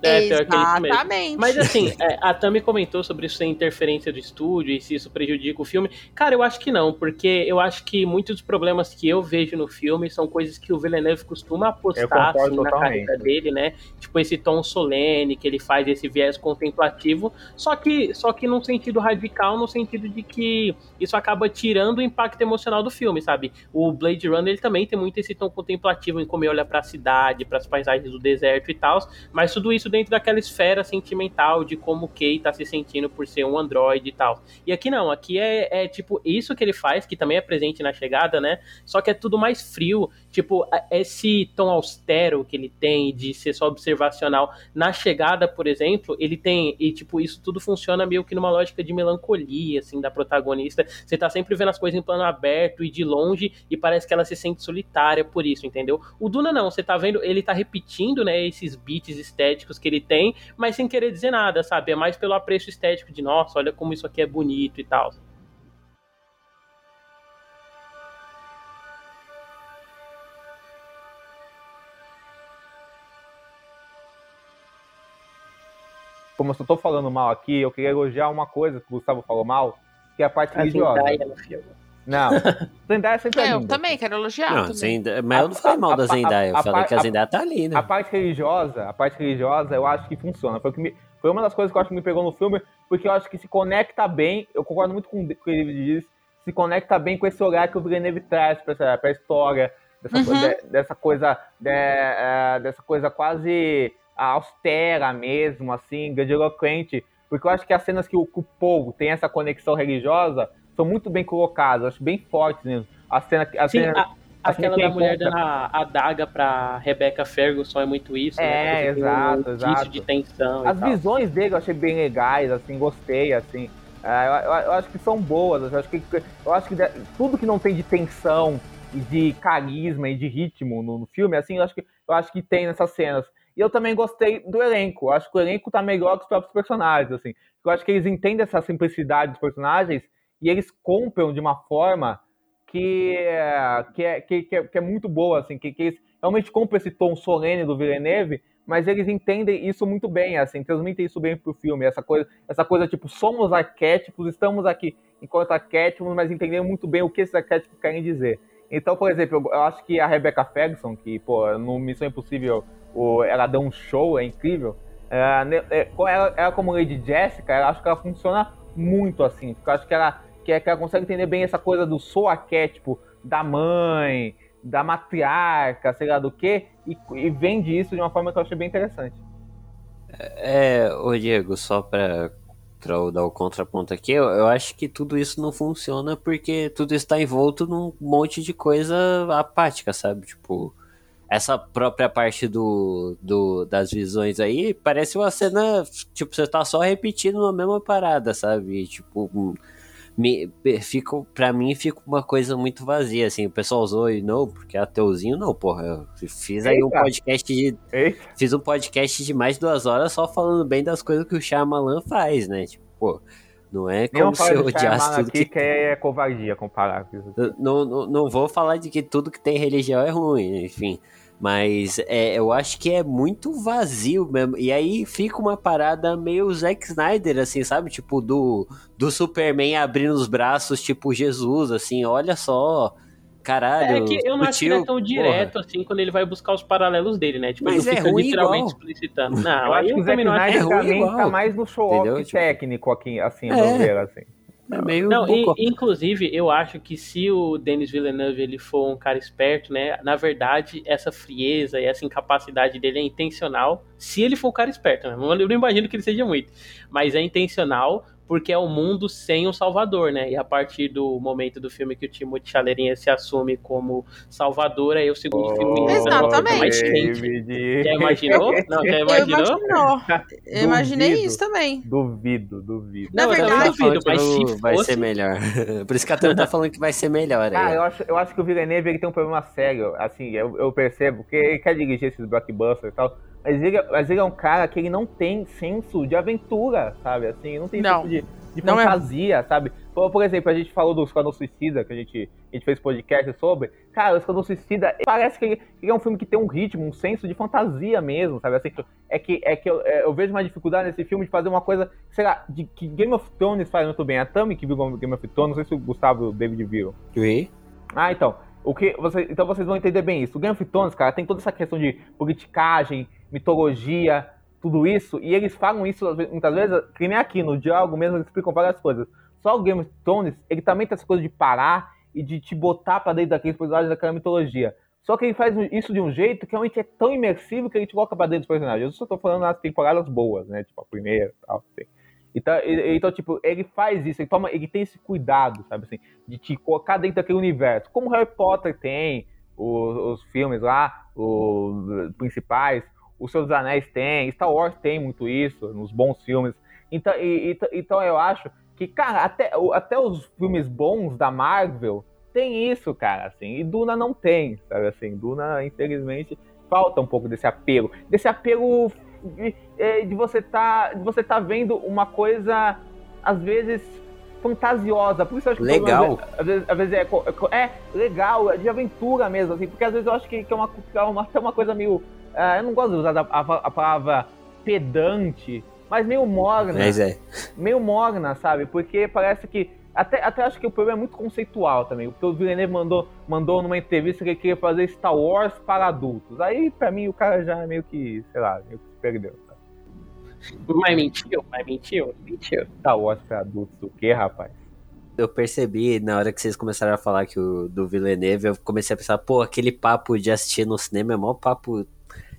Speaker 3: É, Exatamente. Mas assim, é, a Tami comentou sobre isso ser interferência do estúdio e se isso prejudica o filme. Cara, eu acho que não, porque eu acho que muitos dos problemas que eu vejo no filme são coisas que o Villeneuve costuma apostar assim, na carreira dele, né? Tipo esse tom solene que ele faz, esse viés contemplativo, só que só que num sentido radical, no sentido de que isso acaba tirando o impacto emocional do filme, sabe? O Blade Runner ele também tem muito esse tom contemplativo em como ele olha para a cidade, para as paisagens do deserto e tal, mas tudo isso dentro daquela esfera sentimental de como o Kay tá se sentindo por ser um androide e tal. E aqui não, aqui é, é tipo isso que ele faz, que também é presente na chegada, né? Só que é tudo mais frio, tipo, esse tom austero que ele tem de ser só observacional na chegada, por exemplo, ele tem, e tipo, isso tudo funciona meio que numa lógica de melancolia, assim, da protagonista. Você tá sempre vendo as coisas em plano aberto e de longe, e parece que ela se sente solitária por isso, entendeu? O Duna não, você tá vendo, ele tá repetindo, né, esses beats estéticos que ele tem, mas sem querer dizer nada, sabe? É mais pelo apreço estético de, nossa, olha como isso aqui é bonito e tal.
Speaker 2: Como eu só tô falando mal aqui, eu queria elogiar uma coisa que o Gustavo falou mal, que é a parte a religiosa. Zendaya no filme. Não, Zendaya sempre é,
Speaker 4: é Eu também quero elogiar.
Speaker 1: Não, Zendaya, mas eu não falei mal da Zendaya, eu falei que a Zendaya tá linda.
Speaker 2: A parte religiosa, a parte religiosa, eu acho que funciona. Foi, que me, foi uma das coisas que eu acho que me pegou no filme, porque eu acho que se conecta bem, eu concordo muito com o que ele diz, se conecta bem com esse olhar que o Villeneuve traz pra, essa, pra história, dessa uhum. coisa, de, dessa coisa, de, é, dessa coisa quase austera mesmo, assim, grandiloquente, porque eu acho que as cenas que o, povo tem essa conexão religiosa são muito bem colocadas, acho bem fortes mesmo. A cena, a
Speaker 3: Sim,
Speaker 2: cena,
Speaker 3: a, aquela da mulher dando a, a daga pra Rebecca Ferguson é muito isso,
Speaker 2: é, né? É, exato, um exato.
Speaker 3: de tensão
Speaker 2: As visões dele eu achei bem legais, assim, gostei, assim. É, eu, eu, eu, acho que são boas, eu acho que, eu acho que tudo que não tem de tensão e de carisma e de ritmo no, no filme, assim, eu acho que eu acho que tem nessas cenas. E eu também gostei do elenco. Acho que o elenco tá melhor que os próprios personagens, assim. Eu acho que eles entendem essa simplicidade dos personagens e eles compram de uma forma que, que, é, que, que, é, que é muito boa, assim, que, que eles realmente compram esse tom solene do Villeneuve, mas eles entendem isso muito bem, assim, transmitem isso bem pro filme, essa coisa, essa coisa tipo, somos arquétipos, estamos aqui enquanto arquétipos, mas entendemos muito bem o que esses arquétipos querem dizer. Então, por exemplo, eu acho que a Rebecca Ferguson, que, pô, no Missão Impossível o, ela dá um show, é incrível. É, ela, ela, como Lady Jessica, eu acho que ela funciona muito assim. Eu acho que ela, que, que ela consegue entender bem essa coisa do sou arquétipo da mãe, da matriarca, sei lá do que, e, vende isso de uma forma que eu achei bem interessante.
Speaker 1: É, ô Diego, só pra, pra dar o contraponto aqui, eu, eu acho que tudo isso não funciona porque tudo está envolto num monte de coisa apática, sabe? Tipo, essa própria parte do, do, das visões aí parece uma cena, tipo, você tá só repetindo a mesma parada, sabe? Tipo, me, fica, pra mim fica uma coisa muito vazia, assim, o pessoal usou e não, porque é ateuzinho, não, porra, eu fiz aí Eita. um podcast de, Eita. fiz um podcast de mais de duas horas só falando bem das coisas que o Shyamalan faz, né, tipo, pô, não é como se eu odiasse tudo
Speaker 2: que... que é covardia comparar.
Speaker 1: Não, não, não vou falar de que tudo que tem religião é ruim, enfim, mas é, eu acho que é muito vazio mesmo. E aí fica uma parada meio Zack Snyder, assim, sabe? Tipo, do, do Superman abrindo os braços, tipo Jesus, assim, olha só. Caralho.
Speaker 3: É que eu não acho tio, que ele é tão direto porra. assim quando ele vai buscar os paralelos dele, né? Tipo,
Speaker 1: Mas
Speaker 3: ele
Speaker 1: é ruim
Speaker 3: literalmente
Speaker 1: igual.
Speaker 3: explicitando. Não,
Speaker 2: eu acho que o Zack Snyder é ruim tá mais no show-off tipo... técnico aqui, assim, é. ver, assim.
Speaker 3: É meio não, e, inclusive, eu acho que se o Denis Villeneuve ele for um cara esperto, né? Na verdade, essa frieza e essa incapacidade dele é intencional. Se ele for um cara esperto, né? Eu não imagino que ele seja muito, mas é intencional porque é o um mundo sem o Salvador, né? E a partir do momento do filme que o Timothée Chalarinha se assume como Salvador, aí o segundo oh, filme
Speaker 4: exatamente.
Speaker 3: mais quente. Já imaginou? Não, já imaginou?
Speaker 4: Eu, imaginei isso também.
Speaker 2: Duvido, duvido.
Speaker 1: Na não, verdade, eu duvido, mas se fosse... vai ser melhor. Por isso que a Tana tá falando que vai ser melhor.
Speaker 2: Ah, eu acho, eu acho que o Villeneuve ele tem um problema sério, assim, eu, eu percebo, porque ele quer dirigir esses blockbusters e tal, mas ele, mas ele é um cara que ele não tem senso de aventura, sabe? Assim, não tem
Speaker 4: não.
Speaker 2: senso de. de não é. fantasia, é. sabe? Por, por, exemplo, a gente falou do Esquadrão Suicida, que a gente, a gente fez podcast sobre. Cara, o Esquadrão Suicida parece que ele, ele, é um filme que tem um ritmo, um senso de fantasia mesmo, sabe? Assim, é que, é que eu, é, eu vejo uma dificuldade nesse filme de fazer uma coisa, sei lá, de, que Game of Thrones faz muito bem. A Tami que viu Game of Thrones, não sei se o Gustavo o David viu.
Speaker 1: Vi.
Speaker 2: Ah, então. O que você, então vocês vão entender bem isso. O Game of Thrones, cara, tem toda essa questão de politicagem, mitologia, tudo isso, e eles falam isso muitas vezes, que nem aqui no diálogo mesmo, eles explicam várias coisas. Só o Game of Thrones, ele também tem essa coisa de parar e de te botar pra dentro daqueles personagens daquela mitologia. Só que ele faz isso de um jeito que realmente é tão imersivo que ele te coloca pra dentro dos personagens. Eu só tô falando nas temporadas boas, né? Tipo, a primeira e tal, assim. Então, então, tipo, ele faz isso, ele, toma, ele tem esse cuidado, sabe assim, de te colocar dentro daquele universo. Como Harry Potter tem, os, os filmes lá, os principais, o Senhor dos Anéis tem, Star Wars tem muito isso, nos bons filmes. Então, e, e, então eu acho que, cara, até, até os filmes bons da Marvel tem isso, cara, assim, e Duna não tem, sabe assim, Duna, infelizmente, falta um pouco desse apelo, desse apelo de, é, de você tá, de você tá vendo uma coisa, às vezes, fantasiosa, por isso eu acho que
Speaker 1: legal.
Speaker 2: Às vezes, às vezes é, é, legal, é de aventura mesmo, assim, porque às vezes eu acho que, que é uma, é uma, até uma coisa meio Uh, eu não gosto de usar a, a, a, palavra pedante, mas meio morna.
Speaker 1: Mas é.
Speaker 2: Meio morna, sabe? Porque parece que. Até, até acho que o problema é muito conceitual também. Porque o Villeneuve mandou, mandou numa entrevista que ele queria fazer Star Wars para adultos. Aí, pra mim, o cara já meio que, sei lá, meio que se perdeu. Sabe?
Speaker 3: Mas mentiu, mas mentiu, mentiu.
Speaker 2: Star Wars para adultos, o que, rapaz?
Speaker 1: eu percebi na hora que vocês começaram a falar que o do Villeneuve, eu comecei a pensar, pô, aquele papo de assistir no cinema é mó papo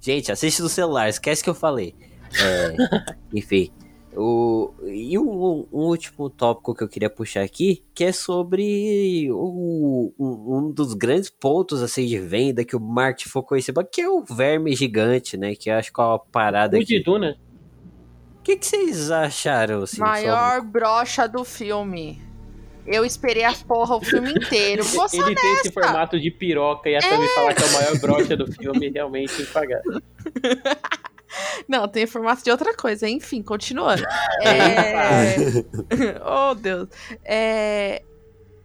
Speaker 1: Gente, assiste no celular, esquece que eu falei. É, enfim. O, e um, um, último tópico que eu queria puxar aqui, que é sobre o, um, um, dos grandes pontos assim de venda que o marketing focou em cima, que é o verme gigante, né? Que eu acho que é uma parada.
Speaker 3: O de Duna.
Speaker 1: O que, que vocês acharam? Assim,
Speaker 4: Maior sobre... brocha do filme. Eu esperei a porra o filme inteiro. Vou
Speaker 3: Ele honesta. tem esse formato de piroca e a é. falar que é o maior brocha do filme realmente pagar.
Speaker 4: Não, tem formato de outra coisa. Enfim, continuando. É... oh, Deus. É...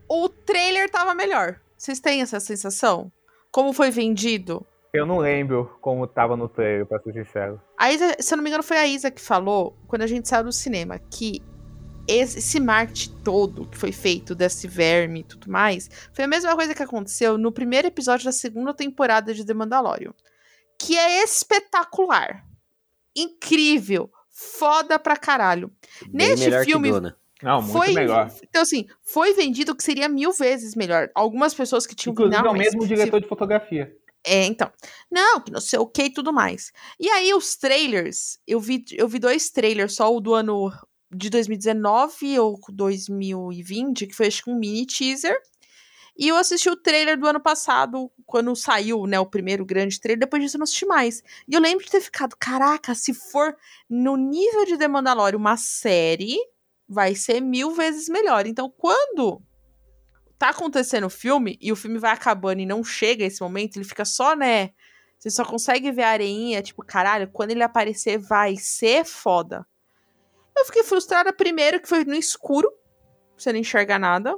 Speaker 4: O trailer tava melhor. Vocês têm essa sensação? Como foi vendido?
Speaker 2: Eu não lembro como tava no trailer, pra ser sincero.
Speaker 4: A Isa, se eu não me engano, foi a Isa que falou, quando a gente saiu do cinema, que esse marketing todo que foi feito desse verme e tudo mais, foi a mesma coisa que aconteceu no primeiro episódio da segunda temporada de The Mandalorian. Que é espetacular. Incrível. Foda pra caralho.
Speaker 1: Bem Neste filme.
Speaker 2: Não, muito foi, melhor.
Speaker 4: Então, assim, foi vendido que seria mil vezes melhor. Algumas pessoas que tinham
Speaker 2: Inclusive, não, é o mesmo diretor se... de fotografia.
Speaker 4: É, então. Não, que não sei o que e tudo mais. E aí, os trailers, eu vi, eu vi dois trailers, só o do ano de 2019 ou 2020, que foi acho que um mini teaser. E eu assisti o trailer do ano passado, quando saiu, né, o primeiro grande trailer, depois disso eu não assisti mais. E eu lembro de ter ficado, caraca, se for no nível de The Mandalorian uma série, vai ser mil vezes melhor. Então, quando tá acontecendo o filme, e o filme vai acabando e não chega esse momento, ele fica só, né, você só consegue ver a areinha, tipo, caralho, quando ele aparecer vai ser foda. Eu fiquei frustrada primeiro que foi no escuro, você não enxerga nada.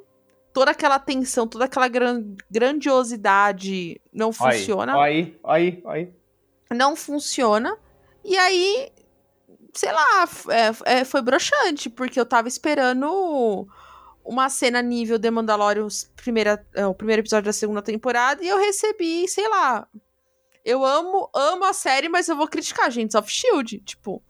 Speaker 4: Toda aquela tensão, toda aquela gran grandiosidade não funciona.
Speaker 2: Aí, aí, aí.
Speaker 4: Não funciona. E aí, sei lá, é, é, foi broxante, porque eu tava esperando uma cena nível The Mandalorian, primeira, é, o primeiro episódio da segunda temporada, e eu recebi, sei lá. Eu amo, amo a série, mas eu vou criticar Agents of Shield. Tipo,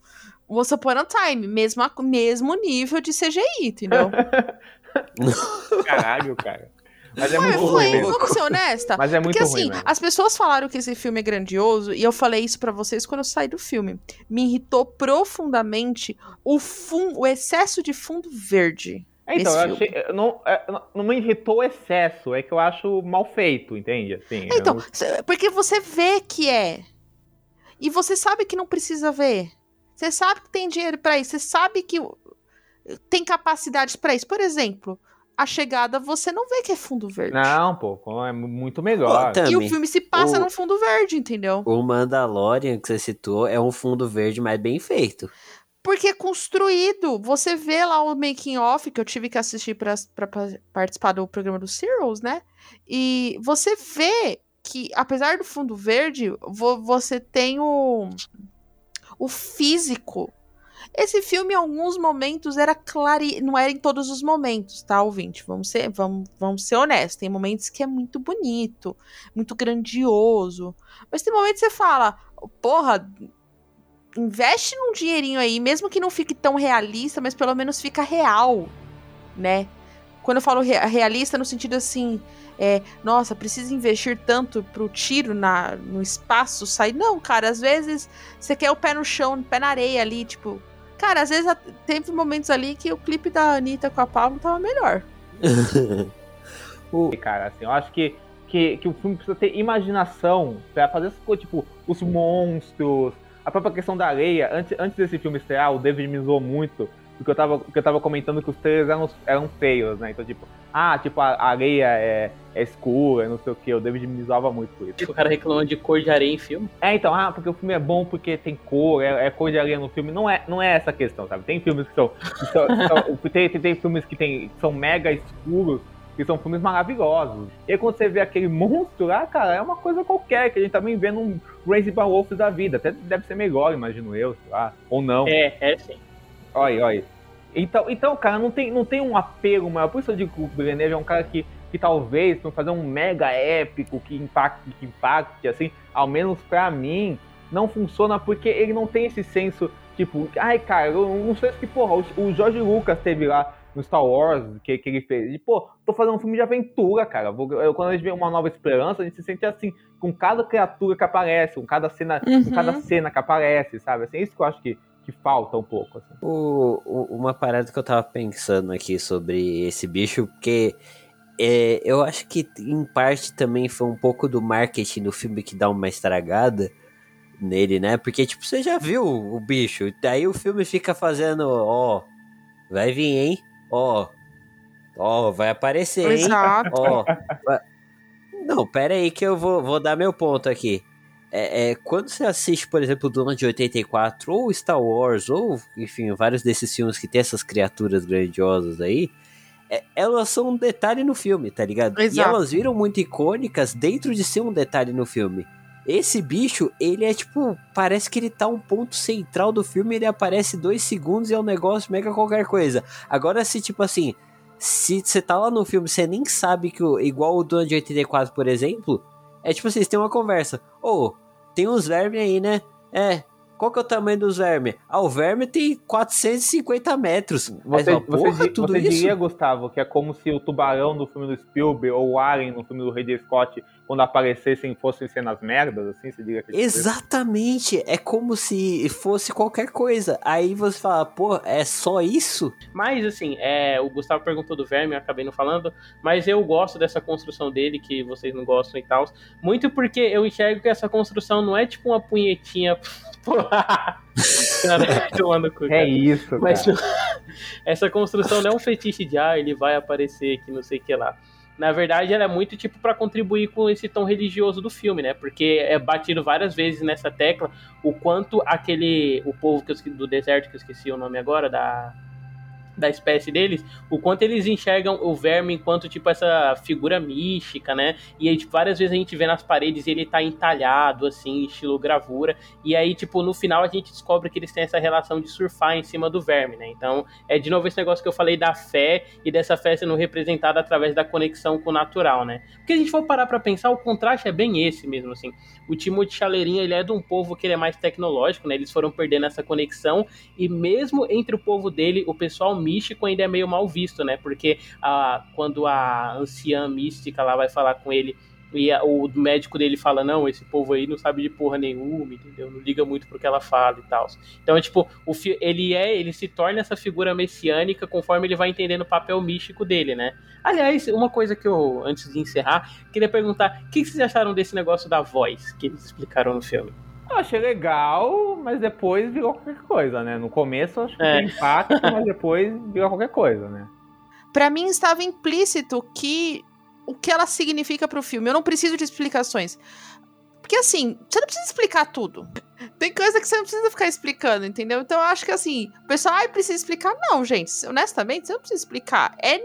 Speaker 4: Once Upon a Time, mesmo, mesmo nível de CGI, entendeu?
Speaker 2: Caralho, cara. Mas é muito
Speaker 4: foi,
Speaker 2: ruim.
Speaker 4: Vamos ser honesta.
Speaker 2: Mas é muito
Speaker 4: Porque, assim,
Speaker 2: ruim. Mesmo.
Speaker 4: as pessoas falaram que esse filme é grandioso, e eu falei isso para vocês quando eu saí do filme. Me irritou profundamente o, fun o excesso de fundo verde.
Speaker 2: É, então, eu achei, não, é, não me irritou o excesso, é que eu acho mal feito, entende? Assim,
Speaker 4: então, eu... porque você vê que é. E você sabe que não precisa ver. Você sabe que tem dinheiro para isso, você sabe que tem capacidade para isso. Por exemplo, a chegada você não vê que é fundo verde.
Speaker 2: Não, pô, é muito melhor.
Speaker 4: e o filme se passa o, no fundo verde, entendeu?
Speaker 1: O Mandalorian que você citou é um fundo verde mais bem feito.
Speaker 4: Porque é construído. Você vê lá o making off que eu tive que assistir para participar do programa do Serials, né? E você vê que, apesar do fundo verde, vo você tem o, o físico. Esse filme, em alguns momentos, era claro. Não era em todos os momentos, tá, ouvinte? Vamos ser, vamos, vamos ser honestos. Tem momentos que é muito bonito, muito grandioso. Mas tem momentos que você fala, porra, investe num dinheirinho aí, mesmo que não fique tão realista, mas pelo menos fica real, né? Quando eu falo realista, no sentido assim, é, nossa, precisa investir tanto pro tiro na, no espaço sair. Não, cara, às vezes você quer o pé no chão, o pé na areia ali, tipo. Cara, às vezes teve momentos ali que o clipe da Anitta com a Pablo tava melhor.
Speaker 2: o... Cara, assim, eu acho que, que, que o filme precisa ter imaginação pra fazer essas coisas, tipo, os monstros, a própria questão da areia. Antes, antes desse filme estrear, o David me zoou muito porque eu tava, porque eu tava comentando que os trailers eram, eram feios, né? Então, tipo, ah, tipo, a areia é, é escura, não sei o que. O David me zoava muito por isso.
Speaker 3: Tipo, o cara reclamando de cor de areia em filme.
Speaker 2: É, então, ah, porque o filme é bom porque tem cor, é, é cor de areia no filme. Não é, não é essa a questão, sabe? Tem filmes que são. Que são, são tem, tem, tem, filmes que, tem, que são mega escuros, que são filmes maravilhosos. E aí, quando você vê aquele monstro lá, cara, é uma coisa qualquer, que a gente também vê num Crazy Wolf da vida. Até deve ser melhor, imagino eu, sei lá. Ou não.
Speaker 3: É, é sim.
Speaker 2: Olha, olha. Então, então, cara, não tem, não tem um apego maior. Por isso eu digo que o Villeneuve é um cara que, que talvez, para fazer um mega épico que impacte, que impacte, assim, ao menos para mim, não funciona porque ele não tem esse senso, tipo, ai, cara, eu não sei se que, porra, o, o George Lucas teve lá no Star Wars, que, que ele fez. E, pô, tô fazendo um filme de aventura, cara. Eu, quando a gente vê uma nova esperança, a gente se sente assim, com cada criatura que aparece, com cada cena, uhum. com cada cena que aparece, sabe? Assim, é isso que eu acho que, que falta um pouco. Assim.
Speaker 1: O, o, uma parada que eu tava pensando aqui sobre esse bicho, porque é, eu acho que em parte também foi um pouco do marketing do filme que dá uma estragada nele, né? Porque, tipo, você já viu o bicho, daí o filme fica fazendo, ó, vai vir, hein? Ó, ó, vai aparecer, hein? Exato. Ó, vai... Não, pera aí que eu vou, vou dar meu ponto aqui. É, é, quando você assiste, por exemplo, o Duna de 84, ou Star Wars, ou, enfim, vários desses filmes que tem essas criaturas grandiosas aí, é, elas são um detalhe no filme, tá ligado? Exato. E elas viram muito icônicas dentro de ser um detalhe no filme. Esse bicho, ele é tipo, parece que ele tá um ponto central do filme, ele aparece dois segundos e é um negócio mega qualquer coisa. Agora, se tipo assim, se você tá lá no filme, você nem sabe que, o, igual o Duna de 84, por exemplo, é tipo assim, você tem uma conversa. Ô, oh, tem uns vermes aí, né? É. Qual que é o tamanho dos vermes? Ah, o verme tem 450 metros.
Speaker 2: Você, Mas, porra, você, tudo você isso? diria, Gustavo, que é como se o tubarão do filme do Spielberg ou o Alien no filme do Ridley Scott quando aparecessem fossem cenas merdas, assim, você diria que
Speaker 1: é Exatamente, é como se fosse qualquer coisa. Aí você fala, pô, é só isso?
Speaker 3: Mas assim, é, o Gustavo perguntou do verme, eu acabei não falando, mas eu gosto dessa construção dele, que vocês não gostam e tal. Muito porque eu enxergo que essa construção não é tipo uma punhetinha. cara, tomando cu,
Speaker 2: É isso.
Speaker 3: Mas essa construção não é um fetiche de ah, ele vai aparecer aqui, não sei o que lá na verdade, ela é muito tipo para contribuir com esse tom religioso do filme, né? Porque é batido várias vezes nessa tecla o quanto aquele o povo que eu, do deserto que eu esqueci o nome agora da da espécie deles, o quanto eles enxergam o verme enquanto, tipo, essa figura mística, né? E aí, tipo, várias vezes a gente vê nas paredes ele tá entalhado, assim, estilo gravura. E aí, tipo, no final a gente descobre que eles têm essa relação de surfar em cima do verme, né? Então, é de novo esse negócio que eu falei da fé e dessa fé sendo representada através da conexão com o natural, né? Porque a gente for parar pra pensar, o contraste é bem esse mesmo, assim. O Timothy Chaleirinho, ele é de um povo que ele é mais tecnológico, né? Eles foram perdendo essa conexão e mesmo entre o povo dele, o pessoal místico ainda é meio mal visto, né? Porque a, quando a anciã mística lá vai falar com ele e a, o médico dele fala, não, esse povo aí não sabe de porra nenhuma, entendeu? Não liga muito pro que ela fala e tal. Então, é tipo, o ele é, ele se torna essa figura messiânica conforme ele vai entendendo o papel místico dele, né? Aliás, uma coisa que eu, antes de encerrar, queria perguntar, o que vocês acharam desse negócio da voz que eles explicaram no filme?
Speaker 2: Eu achei legal, mas depois virou qualquer coisa, né? No começo eu acho que é. tem impacto, mas depois virou qualquer coisa, né?
Speaker 4: Para mim estava implícito que o que ela significa pro filme. Eu não preciso de explicações. Porque assim, você não precisa explicar tudo. Tem coisa que você não precisa ficar explicando, entendeu? Então eu acho que assim, o pessoal, ai, precisa explicar. Não, gente, honestamente, você não precisa explicar. É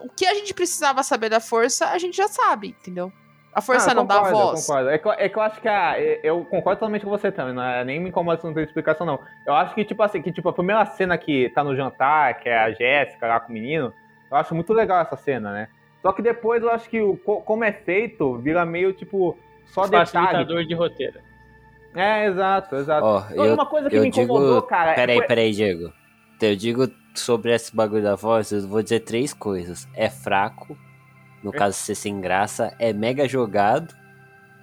Speaker 4: o que a gente precisava saber da força, a gente já sabe, entendeu? A força ah, não concordo, dá voz.
Speaker 2: Eu concordo. É que, é que eu acho que a, eu concordo totalmente com você também, não é, nem me incomoda se não tem explicação, não. Eu acho que, tipo assim, que tipo, a primeira cena que tá no jantar, que é a Jéssica lá com o menino, eu acho muito legal essa cena, né? Só que depois eu acho que o, como é feito, vira meio, tipo, só
Speaker 3: Facilitador detalhe. de roteiro.
Speaker 2: É, exato, exato.
Speaker 1: Oh, eu, uma coisa que me incomodou, digo... cara. Peraí,
Speaker 2: é...
Speaker 1: peraí, Diego. Eu digo sobre esse bagulho da voz, eu vou dizer três coisas. É fraco, no caso ser sem graça, é mega jogado.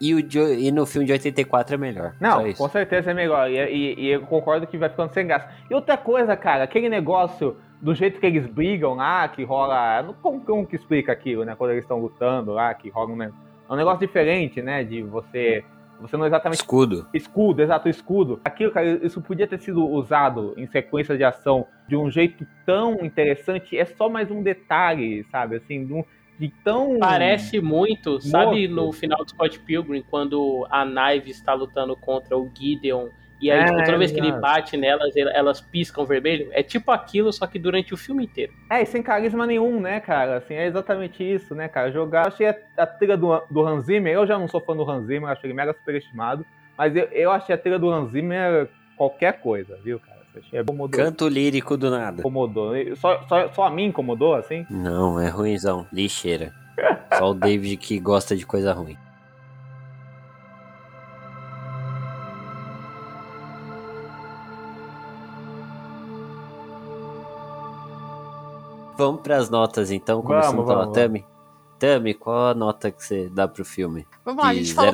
Speaker 1: E, o de, e no filme de 84 é melhor.
Speaker 2: Não, com certeza é melhor. E, e, e, eu concordo que vai ficando sem graça. E outra coisa, cara, aquele negócio do jeito que eles brigam lá, que rola. Como, como que explica aquilo, né? Quando eles estão lutando lá, que rola um, é um negócio diferente, né? De você você não exatamente.
Speaker 1: Escudo.
Speaker 2: Escudo, exato, escudo. Aquilo, cara, isso podia ter sido usado em sequência de ação de um jeito tão interessante. É só mais um detalhe, sabe? Assim, de, um, de tão.
Speaker 3: Parece muito, morto. sabe, no final do Scott Pilgrim, quando a Knife está lutando contra o Gideon e aí, tipo, é, toda vez que ele bate nelas, elas piscam vermelho. É tipo aquilo, só que durante o filme inteiro.
Speaker 2: É, e sem carisma nenhum, né, cara? Assim, é exatamente isso, né, cara? Jogar. Eu achei a, a trilha do, do Hans Zimmer, eu já não sou fã do Hans Zimmer, achei ele mega superestimado. Mas eu, eu achei a trilha do Hans Zimmer qualquer coisa, viu, cara?
Speaker 1: É Canto lírico do nada.
Speaker 2: Incomodou. Só, só, só a mim incomodou, assim?
Speaker 1: Não, é ruimzão. Lixeira. só o David que gosta de coisa ruim. Vamos para as notas então, começando vamos, pela Tami. Tami, qual a nota que você dá pro filme?
Speaker 4: Vamos lá, a gente falou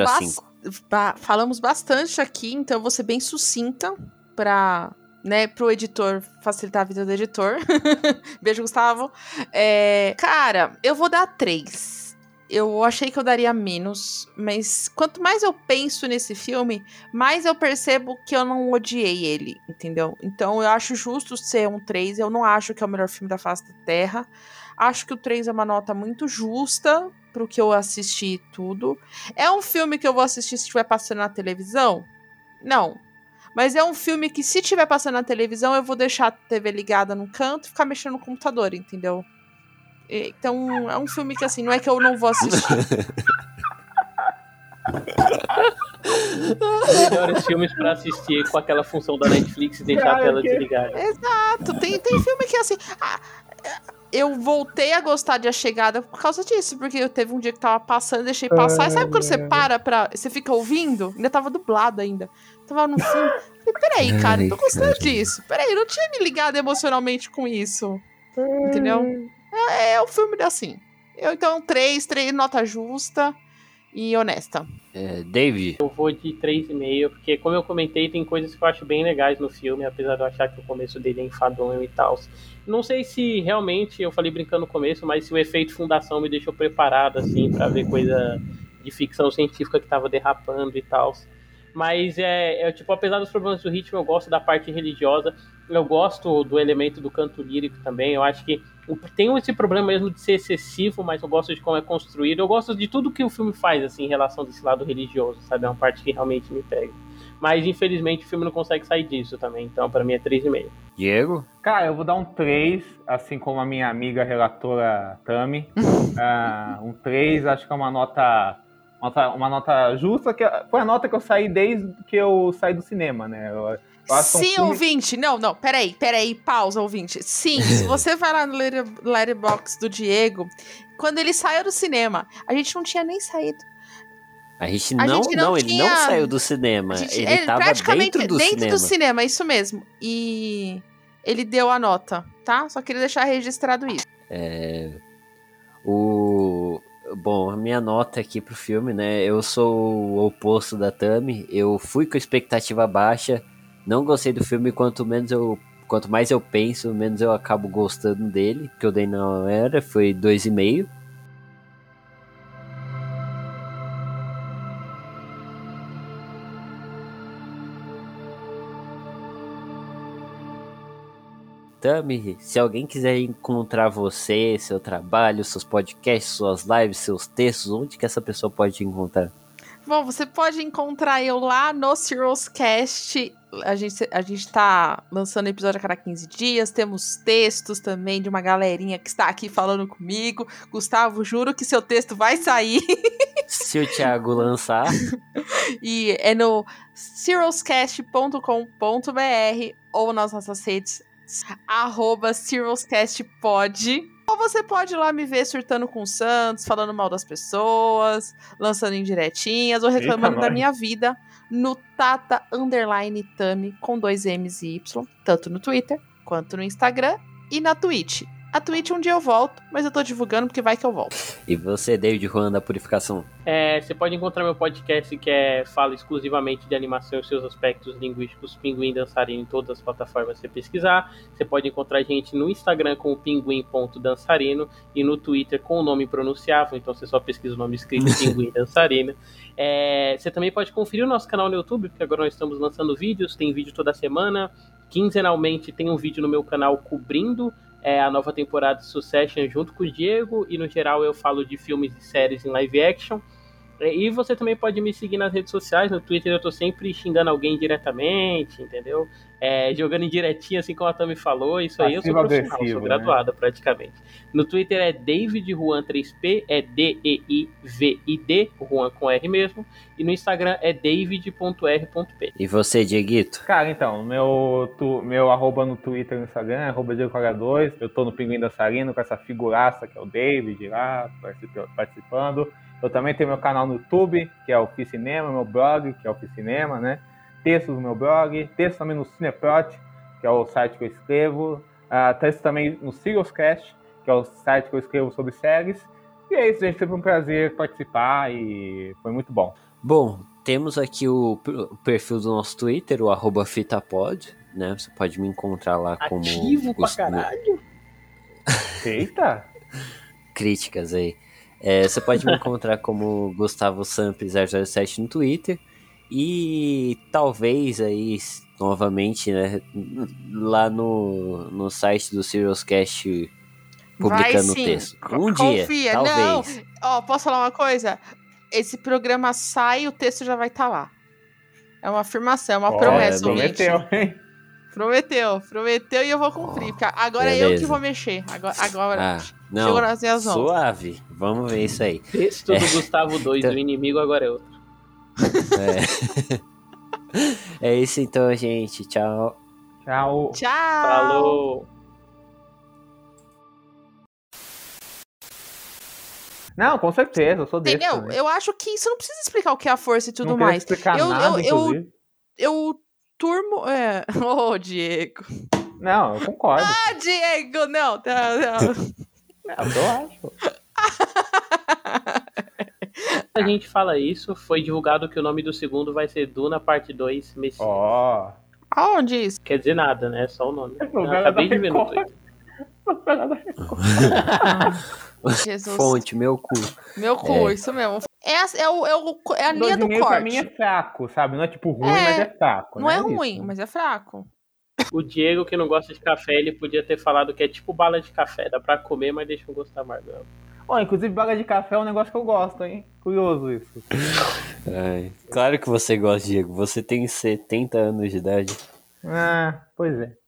Speaker 4: ba falamos bastante aqui, então eu vou ser bem sucinta para né, pro editor facilitar a vida do editor. Beijo, Gustavo. É, cara, eu vou dar três eu achei que eu daria menos, mas quanto mais eu penso nesse filme, mais eu percebo que eu não odiei ele, entendeu? Então eu acho justo ser um 3, eu não acho que é o melhor filme da face da Terra. Acho que o 3 é uma nota muito justa pro que eu assisti tudo. É um filme que eu vou assistir se estiver passando na televisão? Não. Mas é um filme que, se estiver passando na televisão, eu vou deixar a TV ligada no canto e ficar mexendo no computador, entendeu? Então, é um filme que, assim, não é que eu não vou assistir.
Speaker 3: Melhores filmes pra assistir com aquela função da Netflix e deixar Cara, a tela que... desligada.
Speaker 4: Exato. Tem, tem filme que, assim... Ah, eu voltei a gostar de A Chegada por causa disso, porque eu teve um dia que tava passando, deixei passar. E sabe quando você para pra. Você fica ouvindo? Ainda tava dublado ainda. Tava no filme. Falei, peraí, cara, eu tô gostando disso. Peraí, eu não tinha me ligado emocionalmente com isso. Entendeu? É, é o filme assim. Eu, então, três, três, nota justa e honesta.
Speaker 1: É, Dave?
Speaker 3: Eu vou de 3,5, porque como eu comentei, tem coisas que eu acho bem legais no filme, apesar de eu achar que o começo dele é enfadonho e tal. Não sei se realmente, eu falei brincando no começo, mas se o efeito fundação me deixou preparado, assim, para ver coisa de ficção científica que tava derrapando e tal. Mas é, é, tipo, apesar dos problemas do ritmo, eu gosto da parte religiosa, eu gosto do elemento do canto lírico também, eu acho que tem esse problema mesmo de ser excessivo, mas eu gosto de como é construído. Eu gosto de tudo que o filme faz, assim, em relação desse lado religioso, sabe? É uma parte que realmente me pega. Mas, infelizmente, o filme não consegue sair disso também. Então, para mim, é 3,5.
Speaker 1: Diego?
Speaker 2: Cara, eu vou dar um 3, assim como a minha amiga relatora Tami. uh, um 3, acho que é uma nota, nota, uma nota justa, que foi a nota que eu saí desde que eu saí do cinema, né? Eu,
Speaker 4: Sim, filme... ouvinte. Não, não, peraí, peraí, pausa, ouvinte. Sim, se você vai lá no Letterboxd do Diego, quando ele saiu do cinema, a gente não tinha nem saído.
Speaker 1: A gente não, a gente não, não tinha... ele não saiu do cinema. Gente, ele, ele tava praticamente dentro do
Speaker 4: dentro
Speaker 1: cinema.
Speaker 4: do cinema, isso mesmo. E ele deu a nota, tá? Só queria deixar registrado isso.
Speaker 1: É. O. Bom, a minha nota aqui pro filme, né? Eu sou o oposto da Tami. Eu fui com expectativa baixa não gostei do filme, quanto menos eu. Quanto mais eu penso, menos eu acabo gostando dele. Que eu dei na era, foi 2,5. Tami, se alguém quiser encontrar você, seu trabalho, seus podcasts, suas lives, seus textos, onde que essa pessoa pode te encontrar?
Speaker 4: Bom, você pode encontrar eu lá no Cirrus Cast. A gente, a gente tá lançando episódio a cada 15 dias. Temos textos também de uma galerinha que está aqui falando comigo. Gustavo, juro que seu texto vai sair.
Speaker 1: Se o Thiago lançar.
Speaker 4: e é no cirruscast.com.br ou nas nossas redes arroba cirruscastpod. Ou você pode ir lá me ver surtando com o Santos, falando mal das pessoas, lançando indiretinhas ou reclamando Eita, da minha vida no Tata Underline Tami com dois M's e Y, tanto no Twitter quanto no Instagram e na Twitch. A Twitch um dia eu volto, mas eu tô divulgando porque vai que eu volto.
Speaker 1: E você, David Juan da Purificação?
Speaker 3: É, você pode encontrar meu podcast que é, fala exclusivamente de animação e seus aspectos linguísticos, Pinguim Dançarino, em todas as plataformas que você pesquisar. Você pode encontrar a gente no Instagram com o pinguim.dançarino e no Twitter com o nome pronunciável, então você só pesquisa o nome escrito Pinguim Dançarino. É, você também pode conferir o nosso canal no YouTube, porque agora nós estamos lançando vídeos, tem vídeo toda semana. Quinzenalmente tem um vídeo no meu canal cobrindo é, a nova temporada de Succession junto com o Diego, e no geral eu falo de filmes e séries em live action. É, e você também pode me seguir nas redes sociais, no Twitter eu tô sempre xingando alguém diretamente, entendeu? É, jogando em direitinho, assim como a Tami falou, isso aí eu sou profissional, sou graduada né? praticamente. No Twitter é David Juan 3P, é D-E-I-V-I-D, Juan com R mesmo, e no Instagram é david.r.p.
Speaker 1: E você, Dieguito?
Speaker 2: Cara, então, meu, tu, meu arroba no Twitter e no Instagram é arroba Diego2, eu tô no Pinguim Dançarino com essa figuraça que é o David lá, participando. Eu também tenho meu canal no YouTube, que é o Oficinema, meu blog, que é o Oficinema, né? Textos no meu blog, textos também no Cineprot, que é o site que eu escrevo. Uh, textos também no Serioscast, que é o site que eu escrevo sobre séries. E é isso, gente. Foi um prazer participar e foi muito bom.
Speaker 1: Bom, temos aqui o perfil do nosso Twitter, o arroba fitapod, né? Você pode me encontrar lá como...
Speaker 3: Ativo pra caralho!
Speaker 2: Eita!
Speaker 1: Críticas aí. É, você pode me encontrar como Gustavo Samples 007 no Twitter. E talvez aí, novamente, né, lá no, no site do Cast publicando o texto. Um
Speaker 4: Confia.
Speaker 1: dia, talvez.
Speaker 4: Não. Ó, posso falar uma coisa? Esse programa sai e o texto já vai estar tá lá. É uma afirmação, é uma oh, promessa.
Speaker 2: Prometeu, hein?
Speaker 4: Prometeu, prometeu e eu vou cumprir. Porque agora Beleza. é eu que vou mexer. Agora, agora
Speaker 1: ah, não, chegou nas minhas mãos. Suave, vamos ver isso aí.
Speaker 3: Texto é. do Gustavo 2, então... o inimigo agora é outro.
Speaker 1: É. é isso então, gente. Tchau.
Speaker 2: Tchau.
Speaker 4: Tchau.
Speaker 3: Falou.
Speaker 2: Não, com certeza, eu sou desse.
Speaker 4: Entendeu?
Speaker 2: Também.
Speaker 4: Eu acho que isso não precisa explicar o que é a força e tudo
Speaker 2: não
Speaker 4: mais.
Speaker 2: Explicar
Speaker 4: eu,
Speaker 2: nada,
Speaker 4: eu, eu, eu turmo. É... Ô, oh, Diego.
Speaker 2: Não, eu concordo.
Speaker 4: Ah, Diego, não. Tá,
Speaker 2: não. não, eu acho.
Speaker 3: A gente fala isso, foi divulgado que o nome do segundo vai ser Duna Parte 2
Speaker 2: Messias. Ó. Oh.
Speaker 4: Aonde isso?
Speaker 3: Quer dizer nada, né? Só o nome. Eu acabei de ver no Twitter.
Speaker 1: Jesus. Fonte, meu cu.
Speaker 4: Meu cu, é. isso mesmo. É a, é, o, é, o, é a linha do corte. pra
Speaker 2: mim é fraco, sabe? Não é tipo ruim, é, mas é fraco.
Speaker 4: Não né? é ruim, isso. mas é fraco.
Speaker 3: O Diego, que não gosta de café, ele podia ter falado que é tipo bala de café. Dá pra comer, mas deixa eu gostar mais dela.
Speaker 2: Oh, inclusive, bala de café é um negócio que eu gosto, hein? Curioso isso.
Speaker 1: Ai, claro que você gosta, Diego. Você tem 70 anos de idade.
Speaker 2: Ah, pois é.